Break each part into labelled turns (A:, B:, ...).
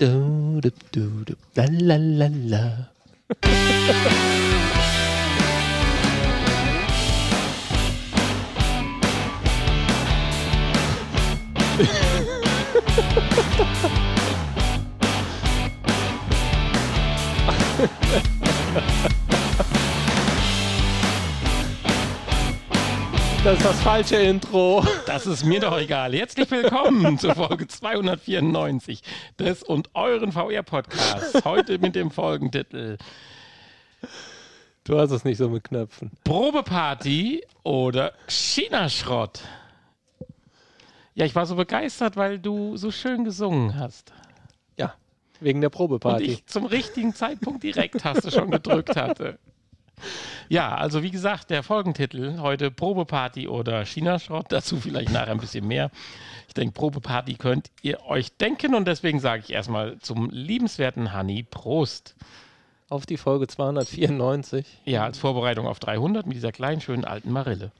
A: Du, du, du, du, la, la, la, la.
B: Das ist das falsche Intro.
A: Das ist mir doch egal. Herzlich willkommen zur Folge 294 des und euren VR-Podcasts. Heute mit dem Folgentitel
B: Du hast es nicht so mit Knöpfen.
A: Probeparty oder China-Schrott. Ja, ich war so begeistert, weil du so schön gesungen hast.
B: Ja, wegen der
A: Und
B: Probeparty.
A: ich zum richtigen Zeitpunkt die Rekt-Taste schon gedrückt hatte. Ja, also wie gesagt, der Folgentitel heute Probeparty oder China-Schrott. Dazu vielleicht nachher ein bisschen mehr. Ich denke, Probeparty könnt ihr euch denken und deswegen sage ich erstmal zum liebenswerten Hanni Prost.
B: Auf die Folge 294.
A: Ja, als Vorbereitung auf 300 mit dieser kleinen, schönen alten Marille.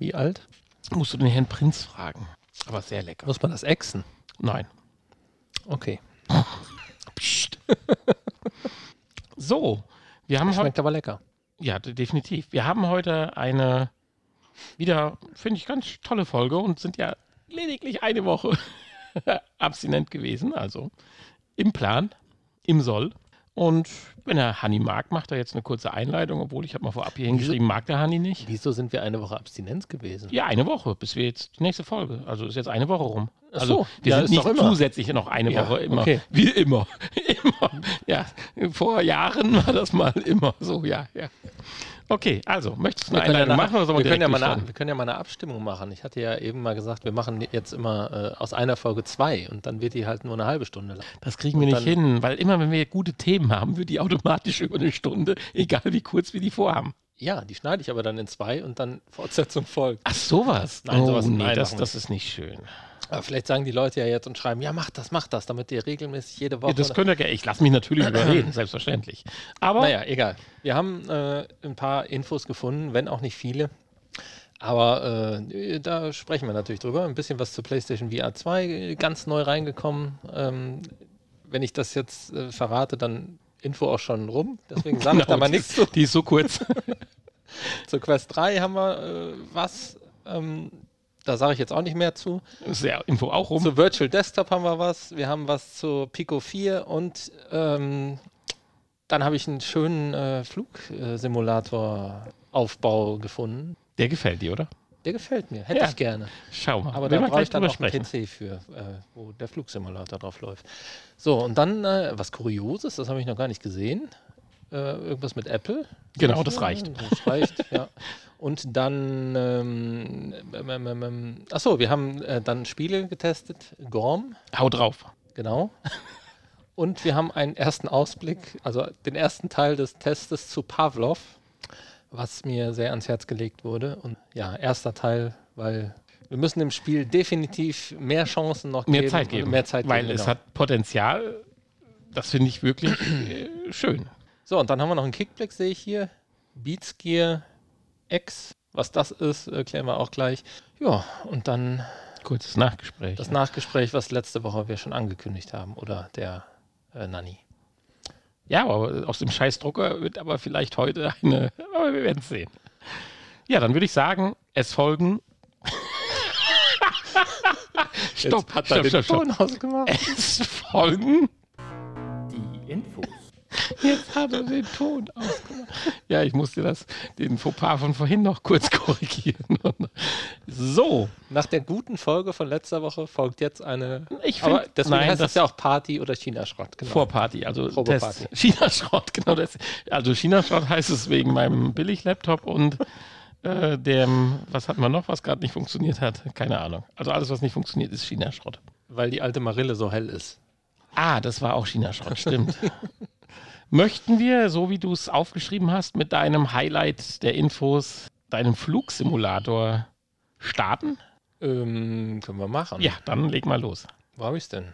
B: Wie alt?
A: Musst du den Herrn Prinz fragen. Aber sehr lecker.
B: Muss man das exen?
A: Nein.
B: Okay.
A: Psst. So, wir haben.
B: Schmeckt aber lecker.
A: Ja, de- definitiv. Wir haben heute eine wieder, finde ich, ganz tolle Folge und sind ja lediglich eine Woche abstinent gewesen, also im Plan, im Soll. Und wenn der Hanni mag, macht er jetzt eine kurze Einleitung, obwohl ich habe mal vorab hier hingeschrieben, mag der Hanni nicht.
B: Wieso sind wir eine Woche Abstinenz gewesen?
A: Ja, eine Woche, bis wir jetzt die nächste Folge. Also ist jetzt eine Woche rum.
B: Ach
A: Also
B: so,
A: wir
B: ja,
A: sind
B: ist
A: nicht zusätzlich noch eine
B: Ja,
A: Woche immer.
B: okay.
A: Wie immer. immer. Ja, vor Jahren war das mal immer so, ja, ja. Okay, also, möchtest du eine
B: Wir ja
A: Einleitung machen oder sollen
B: wir,
A: wir,
B: können ja mal eine, wir können ja mal eine Abstimmung machen. Ich hatte ja eben mal gesagt, wir machen jetzt immer äh, aus einer Folge zwei und dann wird die halt nur eine halbe Stunde lang.
A: Das kriegen wir
B: Und
A: nicht
B: dann-
A: hin, weil immer, wenn wir gute Themen haben, wird die automatisch über eine Stunde, egal wie kurz wir die vorhaben.
B: Ja, die schneide ich aber dann in zwei und dann Fortsetzung folgt.
A: Ach, sowas?
B: Nein, sowas-
A: oh, nee,
B: nein,
A: das,
B: wir
A: das ist nicht schön.
B: Aber vielleicht sagen die Leute ja jetzt und schreiben, ja, mach das, mach das, damit ihr regelmäßig jede Woche.
A: Ja, das könnt ihr, ge- ich lasse mich natürlich überreden, selbstverständlich. Aber
B: Naja, egal. Wir haben äh, ein paar Infos gefunden, wenn auch nicht viele. Aber äh, da sprechen wir natürlich drüber. Ein bisschen was zur PlayStation VR 2, äh, ganz neu reingekommen. Ähm, wenn ich das jetzt äh, verrate, dann Info auch schon rum. Deswegen sage ich da mal
A: die
B: nichts zu.
A: die ist so kurz.
B: Zur Quest 3 haben wir äh, was. Ähm, da sage ich jetzt auch nicht mehr zu.
A: ist ja Info auch rum.
B: Zu Virtual Desktop haben wir was. Wir haben was zu Pico 4 und ähm, dann habe ich einen schönen äh, Flugsimulator-Aufbau gefunden.
A: Der gefällt dir, oder?
B: Der gefällt mir, hätte
A: Ja.
B: ich gerne.
A: Schau mal.
B: Aber
A: Will
B: da brauche ich dann auch einen. PC für, äh, wo der Flugsimulator drauf läuft. So, und dann äh, was Kurioses, das habe ich noch gar nicht gesehen. Äh, irgendwas mit Apple.
A: Genau, das reicht.
B: Das reicht, ja. Und dann, ähm, ähm, ähm, ähm, achso, wir haben äh, dann Spiele getestet. Gorm,
A: Hau drauf.
B: genau. Und wir haben einen ersten Ausblick, also den ersten Teil des Testes zu Pavlov, was mir sehr ans Herz gelegt wurde. Und ja, erster Teil, weil wir müssen dem Spiel definitiv mehr Chancen noch
A: Mehr
B: geben.
A: Zeit geben.
B: Mehr Zeit
A: weil
B: geben,
A: es
B: genau.
A: hat Potenzial. Das finde ich wirklich äh, schön.
B: So, und dann haben wir noch einen Kickblick, sehe ich hier. Beats Gear X. Was das ist, erklären wir auch gleich. Ja, und dann
A: Kurzes Nachgespräch.
B: das Nachgespräch, was letzte Woche wir schon angekündigt haben. Oder der äh, Nanni.
A: ja, aber aus dem Scheißdrucker wird aber vielleicht heute eine. Aber wir werden es sehen. Ja, dann würde ich sagen, es folgen. stopp,
B: Jetzt hat
A: stopp,
B: den
A: stopp, stopp. Es folgen.
C: Die Infos.
A: Jetzt hat er den Ton ausgemacht. Ja, ich musste das, den Fauxpas von vorhin noch kurz korrigieren. So,
B: Nach der guten Folge von letzter Woche folgt jetzt eine.
A: Ich
B: aber
A: find-
B: deswegen
A: nein,
B: heißt
A: das-
B: das ja auch Party oder China-Schrott. Genau.
A: Vorparty, also das China-Schrott, genau das. Also China-Schrott heißt es wegen meinem Billig-Laptop und äh, dem, was hatten wir noch, was gerade nicht funktioniert hat? Keine Ahnung. Also alles, was nicht funktioniert, ist China-Schrott.
B: Weil die alte Marille so hell ist.
A: Ah, das war auch China-Schrott, stimmt. Möchten wir, so wie du es aufgeschrieben hast, mit deinem Highlight der Infos, deinem Flugsimulator starten?
B: Ähm, können wir machen.
A: Ja, dann leg mal los.
B: Wo habe ich es denn?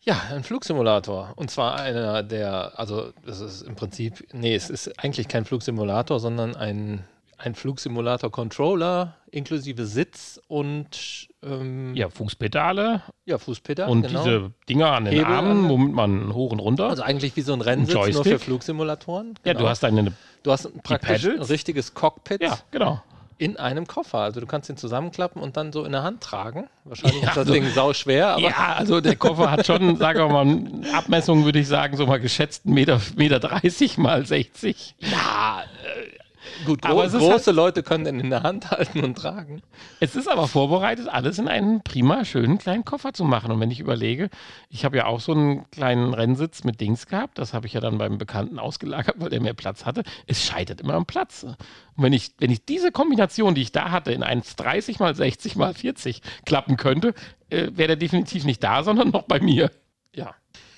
B: Ja, ein Flugsimulator. Und zwar einer der, also das ist im Prinzip, nee, es ist eigentlich kein Flugsimulator, sondern ein ein Flugsimulator-Controller inklusive Sitz und ähm,
A: Ja, Fußpedale
B: ja, Fußpedal.
A: und
B: genau.
A: diese Dinger an den
B: Hebel
A: Armen, womit man hoch und runter.
B: Also eigentlich wie so ein Rennsitz, nur für Flugsimulatoren.
A: ja,
B: Genau.
A: du hast eine.
B: du hast praktisch ein richtiges Cockpit
A: Ja, genau.
B: in einem Koffer. Also du kannst ihn zusammenklappen und dann so in der Hand tragen. Wahrscheinlich
A: Ja,
B: ist das
A: so-
B: Ding sau schwer, aber
A: Ja, also der Koffer hat schon, sagen wir mal, Abmessungen würde ich sagen, so mal geschätzt Meter, Meter 30 mal 60.
B: ja, äh, gut, gro
A: ist
B: große Leute können den in der Hand halten und tragen.
A: Es ist aber vorbereitet, alles in einen prima, schönen kleinen Koffer zu machen. Und wenn ich überlege, ich habe ja auch so einen kleinen Rennsitz mit Dings gehabt, das habe ich ja dann beim Bekannten ausgelagert, weil der mehr Platz hatte. Es scheitert immer am Platz. Und wenn ich, wenn ich diese Kombination, die ich da hatte, in 1,30 mal 60 mal 40 klappen könnte, äh, wäre der definitiv nicht da, sondern noch bei mir.
B: Ja.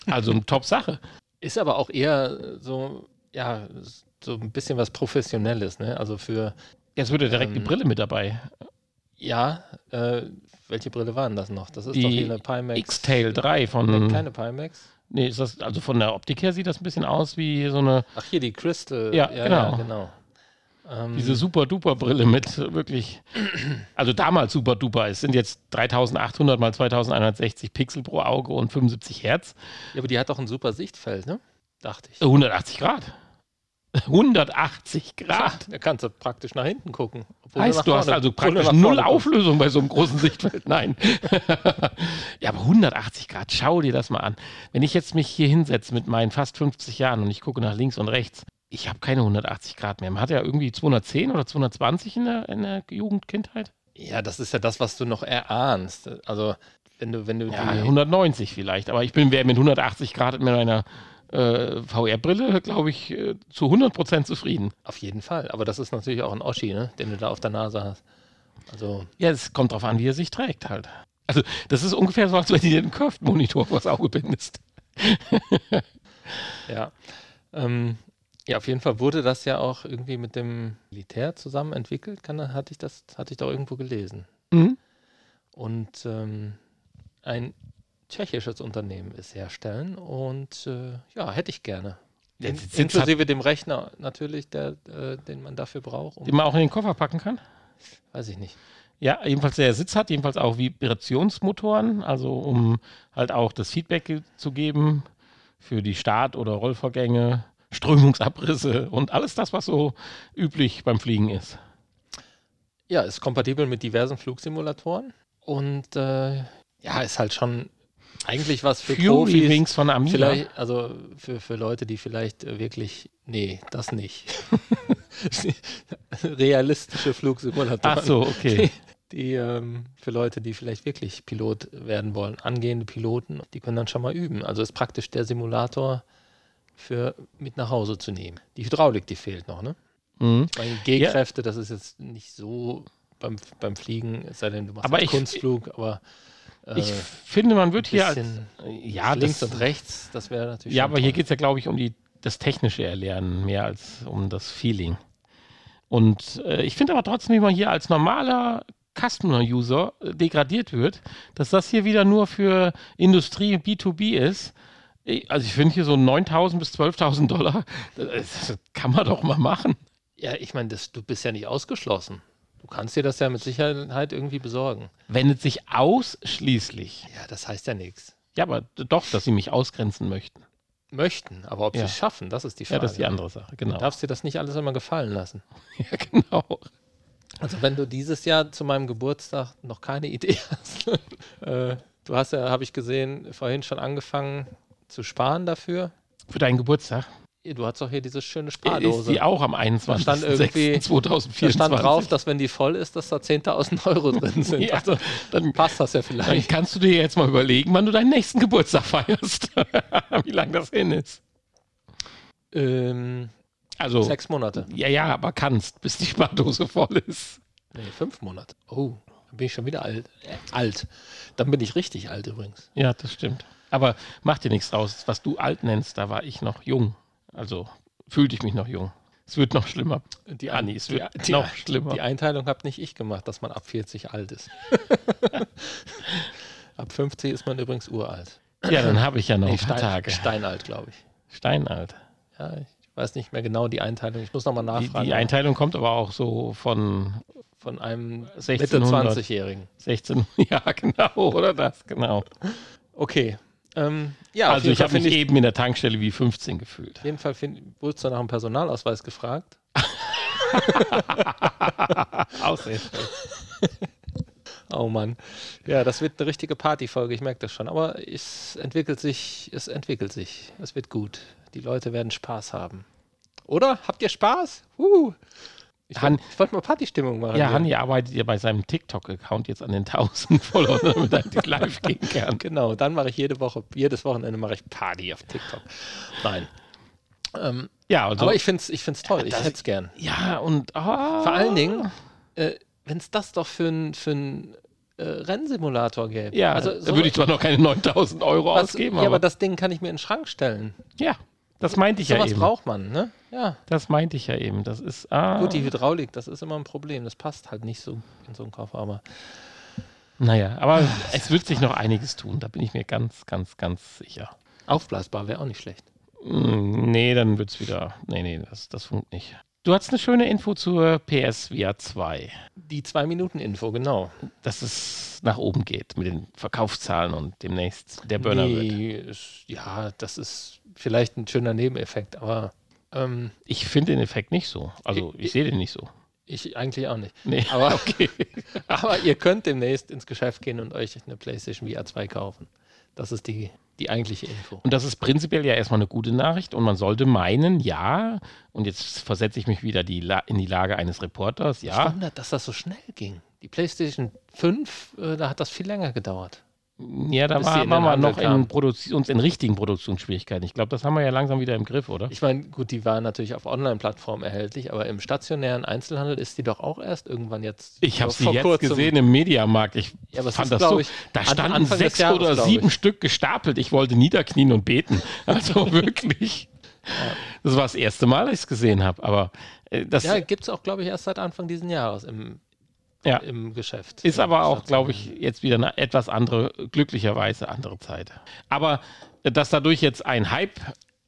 A: Also eine Top-Sache.
B: Ist aber auch eher so, ja, so ein bisschen was Professionelles, ne? Also für,
A: Jetzt wird ja direkt die
B: Ähm,
A: Brille mit dabei.
B: ja, äh, welche Brille waren das noch? Das ist
A: Die
B: doch hier eine Pimax.
A: X-Tail 3
B: Eine
A: von.
B: kleine Pimax.
A: Nee, ist das, also von der Optik her sieht das ein bisschen aus wie so eine
B: Ach, hier die Crystal.
A: Ja,
B: Ja,
A: genau.
B: genau. Ähm,
A: Diese super-duper-Brille mit wirklich, also damals super-duper. Es sind jetzt 3800 mal 2160 Pixel pro Auge und 75 Hertz.
B: ja, aber die hat doch ein super Sichtfeld, ne? Dachte ich.
A: Äh, 180 Grad. 180 Grad.
B: Da kannst du praktisch nach hinten gucken.
A: Heißt, du hast also praktisch null. Auflösung bei so einem großen Sichtfeld. Nein. ja, aber 180 Grad, schau dir das mal an. Wenn ich jetzt mich hier hinsetze mit meinen fast 50 Jahren und ich gucke nach links und rechts, ich habe keine 180 Grad mehr. Man hat ja irgendwie 210 oder 220 in der, in der Jugend, Kindheit.
B: Ja, das ist ja das, was du noch erahnst. Also, wenn du, wenn du
A: Ja,
B: die,
A: 190 vielleicht. Aber ich bin wäre mit 180 Grad mit meiner äh, VR-Brille, glaube ich, äh, zu 100% zufrieden.
B: auf jeden Fall. Aber das ist natürlich auch ein Oschi, ne? Den du da auf der Nase hast. Also,
A: Ja, es kommt drauf an, wie er sich trägt halt. Also, das ist ungefähr so, als wenn du dir einen Curved-Monitor vors Auge bindest.
B: ja. Ähm, ja, auf jeden Fall wurde das ja auch irgendwie mit dem Militär zusammen entwickelt. Kann, hatte ich das, hatte ich doch irgendwo gelesen.
A: Mhm.
B: Und ähm, ein tschechisches Unternehmen ist herstellen und äh, ja, hätte ich gerne. In,
A: sind's halt-
B: inklusive dem Rechner natürlich, der, äh, den man dafür braucht. Um,
A: Den man auch in den Koffer packen kann.
B: weiß ich nicht.
A: Ja, jedenfalls der Sitz hat jedenfalls auch Vibrationsmotoren, also um halt auch das Feedback ge- zu geben für die Start- oder Rollvorgänge, Strömungsabrisse und alles das, was so üblich beim Fliegen ist.
B: Ja, ist kompatibel mit diversen Flugsimulatoren und äh, ja, ist halt schon eigentlich was für
A: Fury
B: Profis.
A: Wings von Amiga.
B: Vielleicht, also für, für Leute, die vielleicht äh, wirklich, nee, das nicht. Realistische Flugsimulatoren.
A: Ach so, okay.
B: Die ähm, für Leute, die vielleicht wirklich Pilot werden wollen, angehende Piloten, die können dann schon mal üben. Also ist praktisch der Simulator für mit nach Hause zu nehmen. Die Hydraulik, die fehlt noch, ne?
A: Mhm.
B: Ich meine, G-Kräfte, das ist jetzt nicht so beim, beim Fliegen, es sei denn, du machst
A: Aber
B: einen
A: ich-
B: Kunstflug, aber äh,
A: Ich finde, man wird hier als,
B: bisschen
A: ja,
B: links
A: das,
B: und rechts, das wäre natürlich
A: ja, aber hier
B: toll.
A: geht es ja, glaube ich, um die, das technische Erlernen mehr als um das Feeling. Und äh, ich finde aber trotzdem, wie man hier als normaler Customer-User äh, degradiert wird, dass das hier wieder nur für Industrie B2B ist. Also ich finde hier so 9.000 bis 12.000 Dollar, das, kann man doch mal machen.
B: Ja, ich meine, du bist ja nicht ausgeschlossen. Du kannst dir das ja mit Sicherheit irgendwie besorgen.
A: Wendet sich ausschließlich.
B: Ja, das heißt ja nichts.
A: Ja, aber doch, dass sie mich ausgrenzen möchten.
B: Möchten, aber ob sie
A: Ja.
B: es schaffen, das ist die Frage.
A: Ja, das ist die andere Sache, genau.
B: Du darfst dir das nicht alles immer gefallen lassen.
A: Ja, genau.
B: Also wenn du dieses Jahr zu meinem Geburtstag noch keine Idee hast, äh, du hast ja, habe ich gesehen, vorhin schon angefangen zu sparen dafür.
A: Für deinen Geburtstag.
B: Du hast doch hier diese schöne
A: Ist
B: Spardose.
A: die auch am
B: Da stand irgendwie-
A: 21.06.2024.
B: Da stand drauf, dass wenn die voll ist, dass da 10.000 Euro drin sind.
A: Ja,
B: also
A: dann,
B: passt das ja
A: dann
B: vielleicht.
A: kannst du dir jetzt mal überlegen, wann du deinen nächsten Geburtstag feierst. Wie lange das hin ist.
B: Ähm,
A: Also,
B: Sechs Monate.
A: ja, ja, aber kannst, bis die Spardose voll ist.
B: Nee, fünf Monate. Oh, dann bin ich schon wieder alt. Äh, alt. Dann bin ich richtig alt übrigens.
A: Ja, das stimmt. Aber mach dir nichts draus. Was du alt nennst, da war ich noch jung. Also fühlte ich mich noch jung. Es wird noch schlimmer.
B: Die,
A: Anni, es wird
B: die,
A: noch schlimmer.
B: Die Einteilung habe nicht ich gemacht, dass man ab 40 alt ist. ab 50 ist man übrigens uralt.
A: Ja, dann habe ich ja noch
B: Nee,
A: ein paar
B: Stein,
A: Tage.
B: Steinalt, glaube ich.
A: Steinalt.
B: Ja, ich weiß nicht mehr genau die Einteilung. Ich muss nochmal
A: Die,
B: nachfragen.
A: die Einteilung kommt aber auch so von
B: von einem
A: 1600.
B: Mitte 20-Jährigen.
A: 16, ja genau, oder das, genau.
B: Okay. Ähm, ja,
A: also ich habe mich
B: ich,
A: eben in der Tankstelle wie 15 gefühlt.
B: auf jeden Fall wurdest du nach einem Personalausweis gefragt.
A: Außerdem.
B: Oh Mann. Ja, das wird eine richtige Partyfolge, ich merke das schon. Aber es entwickelt sich, es entwickelt sich. Es wird gut. Die Leute werden Spaß haben. Oder? Habt ihr Spaß? Uh. Ich
A: Han-
B: wollte wollt mal Partystimmung machen.
A: Ja,
B: hier.
A: Hanni arbeitet ja bei seinem TikTok-Account jetzt an den 1000 Followern, damit er endlich live gehen kann.
B: Genau, dann mache ich jede Woche, jedes Wochenende mache ich Party auf TikTok. Nein. Ähm,
A: Ja, also,
B: aber ich finde es ich find's toll, ich
A: das-
B: hätte es gern.
A: ja, und ah,
B: Vor allen Dingen, äh, wenn es das doch für einen für ein, äh, Rennsimulator gäbe.
A: ja,
B: also
A: da
B: so-
A: würde ich zwar noch keine 9000 Euro
B: was,
A: ausgeben,
B: ja,
A: aber,
B: aber das Ding kann ich mir in den Schrank stellen.
A: ja, das meinte ich ja
B: Sowas
A: eben.
B: braucht man, ne? Ja.
A: Das meinte ich ja eben. Das ist, ah,
B: Gut, die Hydraulik, das ist immer ein Problem. Das passt halt nicht so in so einen Koffer, aber
A: naja, aber es wird sich noch einiges tun, da bin ich mir ganz, ganz, ganz sicher.
B: aufblasbar wäre auch nicht schlecht.
A: Mm, Nee, dann wird's wieder. Nee, nee, das, das funkt nicht. Du hast eine schöne Info zur PSVR 2,
B: Die Zwei-Minuten-Info, genau.
A: dass es nach oben geht mit den Verkaufszahlen und demnächst der Burner wird.
B: Nee, ist, ja, das ist vielleicht ein schöner Nebeneffekt, aber ähm,
A: Ich finde den Effekt nicht so. Also ich sehe den nicht so.
B: ich eigentlich auch nicht.
A: Nee,
B: Aber-
A: okay.
B: Aber ihr könnt demnächst ins Geschäft gehen und euch eine PlayStation VR 2 kaufen. Das ist die, die eigentliche Info.
A: Und das ist prinzipiell ja erstmal eine gute Nachricht und man sollte meinen, ja, und jetzt versetze ich mich wieder die in die Lage eines Reporters,
B: Ich
A: ja,
B: wundert, dass das so schnell ging. Die PlayStation 5, äh, da hat das viel länger gedauert.
A: Ja, da war, waren wir noch in. Produktions-, in richtigen Produktionsschwierigkeiten. Ich glaube, das haben wir ja langsam wieder im Griff, oder?
B: Ich meine, gut, die war natürlich auf Online-Plattformen erhältlich, aber im stationären Einzelhandel ist die doch auch erst irgendwann jetzt.
A: Ich habe sie
B: vor
A: jetzt
B: kurzem-
A: gesehen im Mediamarkt. Ich
B: Ja,
A: fand
B: ist,
A: das so.
B: ich,
A: da
B: an-
A: standen
B: Anfang
A: sechs
B: Jahres,
A: oder sieben. Stück gestapelt. Ich wollte niederknien und beten. Also wirklich. Das war das erste Mal, dass ich es gesehen habe. Aber äh, das
B: Ja, gibt es auch, glaube ich, erst seit Anfang dieses Jahres im,
A: Ja.
B: im Geschäft.
A: ist aber auch, glaube ich, jetzt wieder eine etwas andere, glücklicherweise andere Zeit. Aber äh, dass dadurch jetzt ein Hype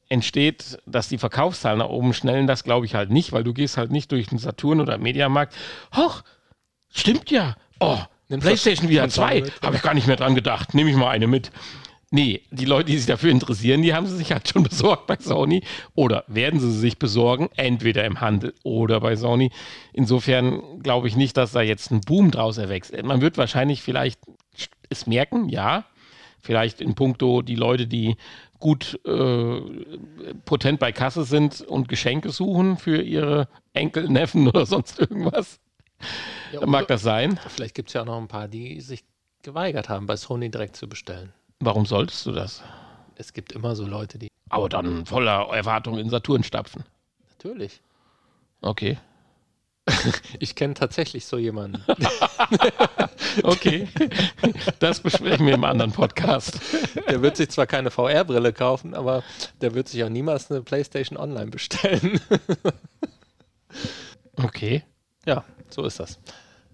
A: entsteht, dass die Verkaufszahlen nach oben schnellen, das glaube ich halt nicht, weil du gehst halt nicht durch den Saturn oder Mediamarkt. Hoch, stimmt ja. Oh,
B: Nimmst
A: PlayStation VR
B: Portal
A: 2,
B: mit,
A: habe ich gar nicht mehr dran gedacht. Nehme ich mal eine mit. Nee, die Leute, die sich dafür interessieren, die haben sie sich halt schon besorgt bei Sony oder werden sie sich besorgen, entweder im Handel oder bei Sony. Insofern glaube ich nicht, dass da jetzt ein Boom draus erwächst. Man wird wahrscheinlich vielleicht es merken, ja. Vielleicht in puncto die Leute, die gut äh, potent bei Kasse sind und Geschenke suchen für ihre Enkel, Neffen oder sonst irgendwas.
B: Ja,
A: Mag das sein?
B: Vielleicht gibt es ja auch noch ein paar, die sich geweigert haben, bei Sony direkt zu bestellen.
A: Warum solltest du das?
B: Es gibt immer so Leute, die.
A: Aber dann voller Erwartung in Saturn stapfen.
B: Natürlich.
A: Okay.
B: Ich kenne tatsächlich so jemanden.
A: Okay. Das besprechen wir im anderen Podcast.
B: Der wird sich zwar keine VR-Brille kaufen, aber der wird sich auch niemals eine PlayStation Online bestellen.
A: Okay.
B: ja, so ist das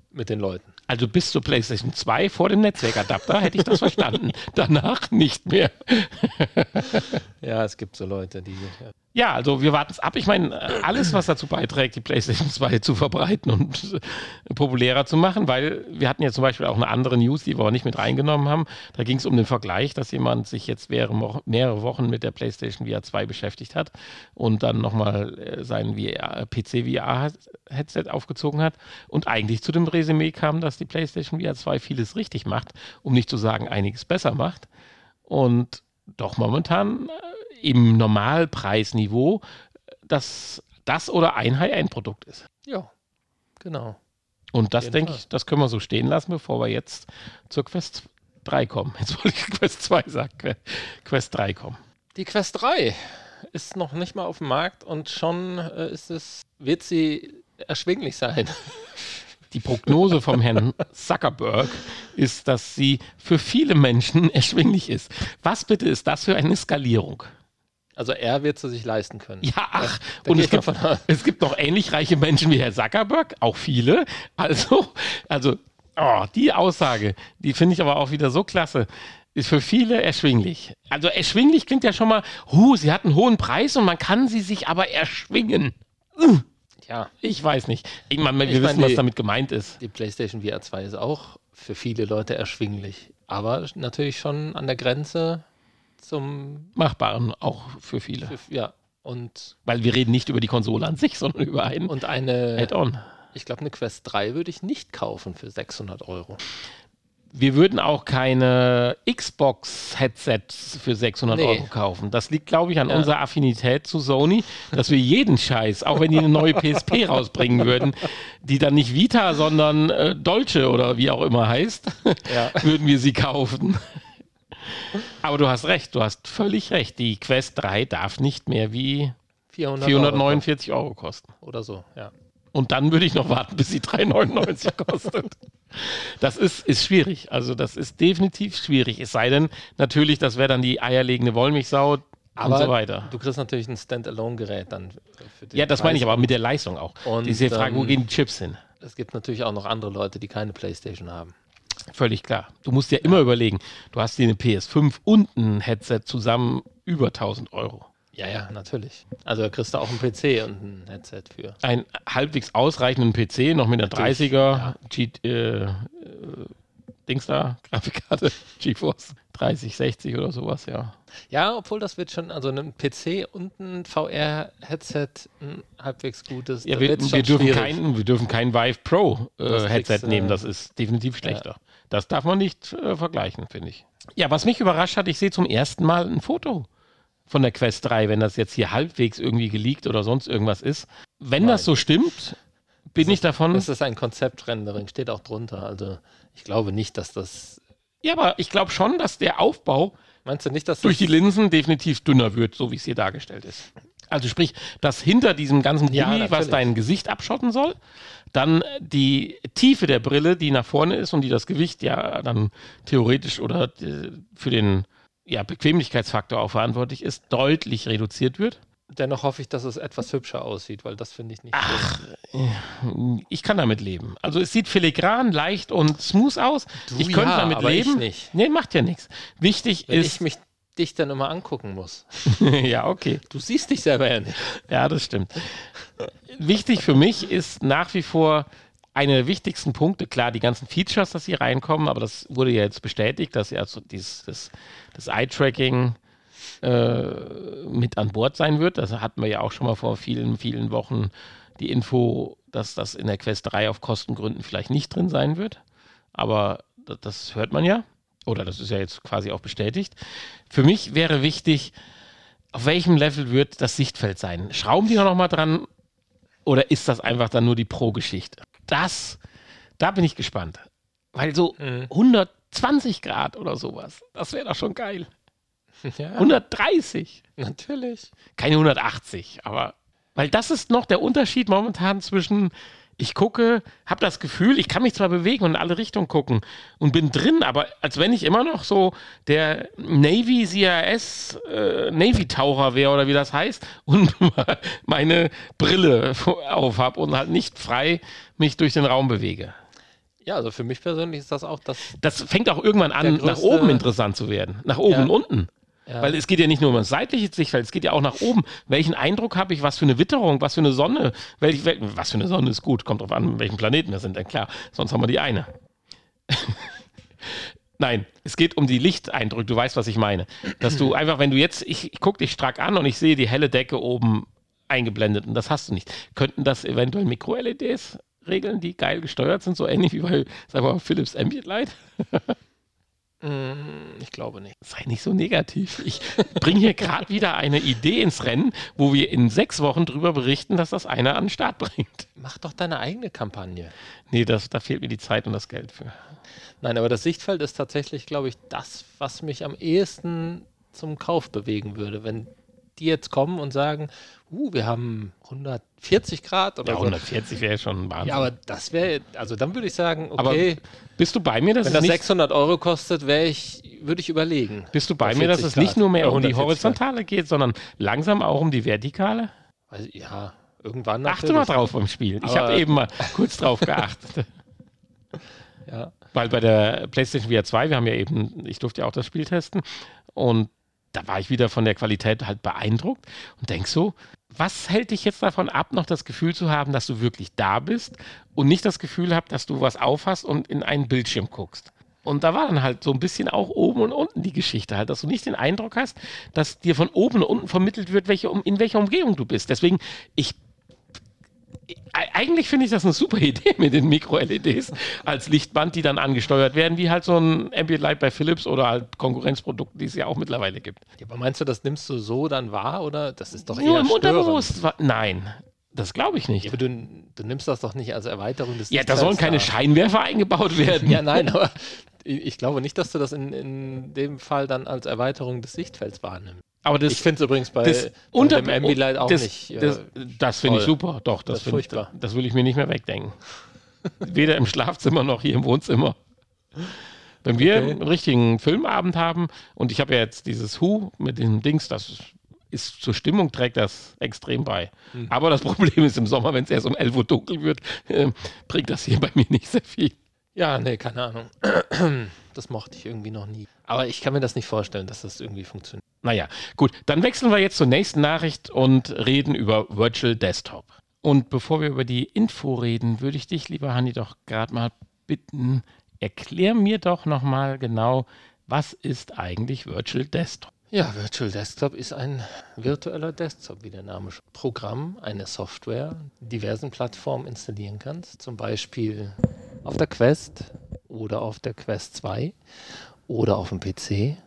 B: mit den Leuten.
A: Also bis zur PlayStation 2 vor dem Netzwerkadapter hätte ich das verstanden. Danach nicht mehr.
B: Ja, es gibt so Leute, die. Ja.
A: Ja, also wir warten es ab. Ich meine, äh, alles, was dazu beiträgt, die PlayStation 2 zu verbreiten und äh, populärer zu machen, weil wir hatten ja zum Beispiel auch eine andere News, die wir aber nicht mit reingenommen haben. Da ging es um den Vergleich, dass jemand sich jetzt mehrere, Wo- mehrere Wochen mit der PlayStation VR 2 beschäftigt hat und dann nochmal äh, sein VR, PC-VR-Headset aufgezogen hat und eigentlich zu dem Resümee kam, dass die PlayStation VR 2 vieles richtig macht, um nicht zu sagen, einiges besser macht. Und doch momentan im Normalpreisniveau dass das oder ein High-End-Produkt ist.
B: ja, genau.
A: Und das denke ich, das können wir so stehen lassen, bevor wir jetzt zur Quest 3 kommen. Jetzt wollte ich Quest 2 sagen, Que- Quest 3 kommen.
B: Die Quest 3 ist noch nicht mal auf dem Markt und schon äh, ist es, wird sie erschwinglich sein.
A: Die Prognose vom Herrn Zuckerberg ist, dass sie für viele Menschen erschwinglich ist. Was bitte ist das für eine Skalierung?
B: Also er wird sie sich leisten können.
A: Ja, ach,
B: da
A: und es gibt, es gibt noch ähnlich reiche Menschen wie Herr Zuckerberg, auch viele. Also, also oh, die Aussage, die finde ich aber auch wieder so klasse. ist für viele erschwinglich. Also erschwinglich klingt ja schon mal, huh, sie hat einen hohen Preis und man kann sie sich aber erschwingen. Uh,
B: Ja,
A: Ich weiß nicht. Ich meine, wir
B: Ich
A: wissen,
B: meine,
A: was
B: die-
A: damit gemeint ist.
B: die PlayStation VR 2 ist auch für viele Leute erschwinglich. Aber natürlich schon an der Grenze zum.
A: Machbaren auch für viele.
B: Für, ja. Und,
A: Weil wir reden nicht über die Konsole an sich, sondern über ein
B: und eine.
A: Add-on.
B: Ich glaube, eine Quest 3 würde ich nicht kaufen für 600 Euro.
A: Wir würden auch keine Xbox-Headsets für 600
B: Nee.
A: Euro kaufen. Das liegt, glaube ich, an
B: Ja.
A: unserer Affinität zu Sony, dass wir jeden Scheiß, auch wenn die eine neue PSP rausbringen würden, die dann nicht Vita, sondern äh, Dolce oder wie auch immer heißt,
B: Ja.
A: würden wir sie kaufen. Aber du hast recht, du hast völlig recht. Die Quest 3 darf nicht mehr wie
B: 400
A: 449 Euro kosten.
B: Oder so, ja.
A: Und dann würde ich noch warten, bis sie 3,99 kostet. Das ist, ist schwierig. Also, das ist definitiv schwierig. Es sei denn, natürlich, das wäre dann die eierlegende Wollmilchsau
B: Aber
A: und so weiter.
B: du kriegst natürlich ein Standalone-Gerät dann.
A: Ja, das meine ich aber mit der Leistung auch.
B: Und,
A: Diese Frage, wo
B: ähm,
A: gehen die Chips hin?
B: Es gibt natürlich auch noch andere Leute, die keine Playstation haben.
A: Völlig klar. Du musst dir immer überlegen, du hast dir eine PS5 und ein Headset zusammen über 1000 Euro.
B: Ja, ja, natürlich. Also da kriegst du auch einen PC und ein Headset für.
A: Ein halbwegs ausreichenden PC, noch mit einer
B: Natürlich,
A: 30er G, äh, äh, Dings da, Grafikkarte, GeForce 3060 oder sowas, ja.
B: Ja, obwohl das wird schon, also ein PC und ein VR-Headset, ein halbwegs gutes.
A: Ja, wir, wir, dürfen kein, wir dürfen kein Vive Pro äh, Headset
B: kriegst,
A: nehmen. Das ist definitiv schlechter. Das darf man nicht äh, vergleichen, finde ich. Ja, was mich überrascht hat, ich sehe zum ersten Mal ein Foto von der Quest 3, wenn das jetzt hier halbwegs irgendwie geleakt oder sonst irgendwas ist. Wenn das so stimmt, bin ich davon.
B: Das ist ein Konzeptrendering, steht auch drunter. Also ich glaube nicht, dass das.
A: Ja, aber ich glaube schon, dass der Aufbau
B: Meinst du nicht, dass
A: durch
B: das,
A: die Linsen definitiv dünner wird, so wie es hier dargestellt ist. Also sprich, dass hinter diesem ganzen
B: Ja,
A: Gummi, was
B: natürlich.
A: dein Gesicht abschotten soll, dann die Tiefe der Brille, die nach vorne ist und die das Gewicht ja dann theoretisch oder äh, für den ja, Bequemlichkeitsfaktor auch verantwortlich ist, deutlich reduziert wird.
B: Dennoch hoffe ich, dass es etwas hübscher aussieht, weil das finde ich nicht.
A: Ach,
B: schön.
A: Ich kann damit leben. Also es sieht filigran, leicht und smooth aus.
B: Du
A: ich könnte
B: ja,
A: damit
B: aber ich
A: leben.
B: nicht.
A: Nee, macht ja nichts. Wichtig
B: Wenn
A: ist.
B: ich mich dich dann immer angucken muss.
A: ja, okay.
B: Du siehst dich selber ja nicht.
A: Ja, das stimmt. Wichtig für mich ist nach wie vor einer der wichtigsten Punkte, klar, die ganzen Features, dass sie reinkommen, aber das wurde ja jetzt bestätigt, dass ja so dieses, das, das Eye-Tracking äh, mit an Bord sein wird. Das hatten wir ja auch schon mal vor vielen, vielen Wochen die Info, dass das in der Quest 3 auf Kostengründen vielleicht nicht drin sein wird. Aber das hört man ja. Oder das ist ja jetzt quasi auch bestätigt. Für mich wäre wichtig, auf welchem Level wird das Sichtfeld sein? Schrauben die noch mal dran oder ist das einfach dann nur die Pro-Geschichte? Das, da bin ich gespannt. Weil so
B: Mhm.
A: 120 Grad oder sowas, das wäre doch schon geil.
B: Ja,
A: 130,
B: natürlich.
A: keine 180, aber weil das ist noch der Unterschied momentan zwischen ich gucke, habe das Gefühl, ich kann mich zwar bewegen und in alle Richtungen gucken und bin drin, aber als wenn ich immer noch so der Navy CRS äh, Navy Taucher wäre oder wie das heißt und meine Brille auf habe und halt nicht frei mich durch den Raum bewege.
B: Ja, also für mich persönlich ist das auch das.
A: Das fängt auch irgendwann an, nach oben interessant zu werden. Nach oben
B: Ja.
A: und unten.
B: Ja,
A: Weil es geht ja nicht nur um das seitliche Sichtfeld, es geht ja auch nach oben. Welchen Eindruck habe ich, was für eine Witterung, was für eine Sonne, welch, wel, was für eine Sonne ist gut, kommt drauf an, welchen Planeten wir sind, denn klar, sonst haben wir die eine. Nein, es geht um die Lichteindrücke, du weißt, was ich meine. Dass du einfach, wenn du jetzt, ich, ich gucke dich stark an und ich sehe die helle Decke oben eingeblendet und das hast du nicht. Könnten das eventuell Mikro-LEDs regeln, die geil gesteuert sind, so ähnlich wie bei, sag mal, Philips Ambient Light?
B: Mm, ich glaube nicht.
A: Sei nicht so negativ. Ich bringe hier gerade wieder eine Idee ins Rennen, wo wir in sechs Wochen drüber berichten, dass das einer an den Start bringt.
B: Mach doch deine eigene Kampagne.
A: Nee, das, da fehlt mir die Zeit und das Geld für.
B: Nein, aber das Sichtfeld ist tatsächlich, glaube ich, das, was mich am ehesten zum Kauf bewegen würde. Wenn die jetzt kommen und sagen, uh, wir haben 140 Grad oder
A: Ja,
B: so.
A: 140 wäre schon Wahnsinn.
B: Ja, aber das wäre, also dann würde ich sagen,
A: Aber
B: okay,
A: bist du bei mir, dass
B: wenn
A: es
B: das
A: nicht,
B: 600 Euro kostet, wäre ich, würde ich überlegen.
A: bist du bei mir, dass
B: 40
A: es nicht
B: Grad.
A: nur mehr um die
B: 140 Grad.
A: Horizontale geht, sondern langsam auch um die Vertikale?
B: Also, ja, irgendwann
A: Achte mal
B: natürlich.
A: drauf beim Spielen. Ich
B: Aber-
A: habe eben mal kurz drauf geachtet.
B: Ja.
A: weil bei der PlayStation VR 2, wir haben ja eben, ich durfte ja auch das Spiel testen und da war ich wieder von der Qualität halt beeindruckt und denk so, was hält dich jetzt davon ab, noch das Gefühl zu haben, dass du wirklich da bist und nicht das Gefühl hast, dass du was aufhast und in einen Bildschirm guckst? Und da war dann halt so ein bisschen auch oben und unten die Geschichte halt, dass du nicht den Eindruck hast, dass dir von oben und unten vermittelt wird, welche, in welcher Umgebung du bist. Deswegen, ich eigentlich finde ich das eine super Idee mit den Mikro-LEDs als Lichtband, die dann angesteuert werden, wie halt so ein Ambient Light bei Philips oder halt Konkurrenzprodukte, die es ja auch mittlerweile gibt.
B: Ja, aber meinst du, das nimmst du so dann wahr oder das ist doch
A: Nur
B: eher
A: im
B: störend?
A: Unterbewusst. Nein, das glaube ich nicht.
B: Ja, aber du, du nimmst das doch nicht als Erweiterung des
A: Ja, da sollen keine
B: Sichtfelds
A: Scheinwerfer eingebaut werden.
B: Ja, nein, aber ich ich glaube nicht, dass du das in, in dem Fall dann als Erweiterung des Sichtfelds wahrnimmst.
A: Aber das,
B: ich finde es übrigens bei,
A: das
B: bei
A: unter
B: dem Ambilight auch
A: das,
B: nicht. äh,
A: Das, das finde ich super. Doch, das,
B: Das
A: ich, das will ich mir nicht mehr wegdenken. Weder im Schlafzimmer noch hier im Wohnzimmer. Wenn wir
B: Okay.
A: einen richtigen Filmabend haben und ich habe ja jetzt dieses Hu mit dem Dings, das ist zur Stimmung trägt das extrem bei.
B: Hm.
A: Aber das Problem ist im Sommer, wenn es erst um 11 Uhr dunkel wird, äh, bringt das hier bei mir nicht sehr viel.
B: ja, nee, keine Ahnung. Das mochte ich irgendwie noch nie. Aber ich kann mir das nicht vorstellen, dass das irgendwie funktioniert.
A: Naja, gut, dann wechseln wir jetzt zur nächsten Nachricht und reden über Virtual Desktop. Und bevor wir über die Info reden, würde ich dich, lieber Hanni, doch gerade mal bitten, erklär mir doch nochmal genau, was ist eigentlich Virtual Desktop?
B: Ja, Virtual Desktop ist ein virtueller Desktop, wie der Name schon. Programm, eine Software, diversen Plattformen installieren kannst, zum Beispiel auf der Quest oder auf der Quest 2 oder auf dem PC.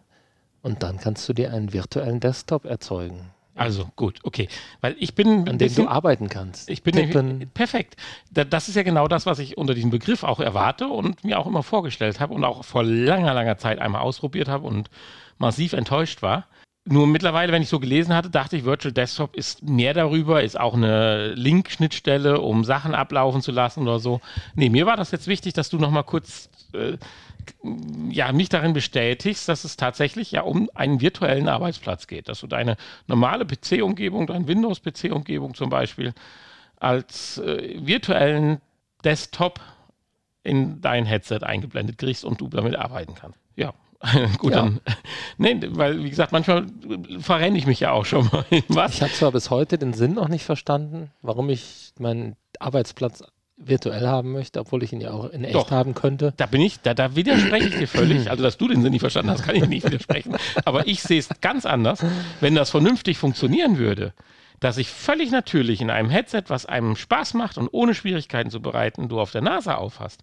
B: Und dann kannst du dir einen virtuellen Desktop erzeugen,
A: Also gut, okay, weil ich bin
B: an dem
A: bisschen,
B: du arbeiten kannst.
A: ich bin
B: Tippen.
A: perfekt. Da- Das ist ja genau das, was ich unter diesem Begriff auch erwarte und mir auch immer vorgestellt habe und auch vor langer, langer Zeit einmal ausprobiert habe und massiv enttäuscht war. Nur mittlerweile, wenn ich so gelesen hatte, dachte ich, Virtual Desktop ist mehr darüber, ist auch eine Link-Schnittstelle, um Sachen ablaufen zu lassen oder so. Nee, mir war das jetzt wichtig, dass du nochmal kurz äh, ja, mich darin bestätigst, dass es tatsächlich ja um einen virtuellen Arbeitsplatz geht, dass du deine normale PC-Umgebung, deine Windows-PC-Umgebung zum Beispiel als äh, virtuellen Desktop in dein Headset eingeblendet kriegst und du damit arbeiten kannst. Ja, gut,
B: Ja.
A: dann. Nee, weil, wie gesagt, manchmal verrenne ich mich ja auch schon mal in was.
B: Ich habe zwar bis heute den Sinn noch nicht verstanden, warum ich meinen Arbeitsplatz virtuell haben möchte, obwohl ich ihn ja auch in echt
A: Doch.
B: haben könnte.
A: Da bin ich, da, da widerspreche ich dir völlig. Also, dass du den Sinn nicht verstanden hast, kann ich nicht widersprechen. Aber ich sehe es ganz anders. Wenn das vernünftig funktionieren würde, dass ich völlig natürlich in einem Headset, was einem Spaß macht und ohne Schwierigkeiten zu bereiten, du auf der Nase aufhast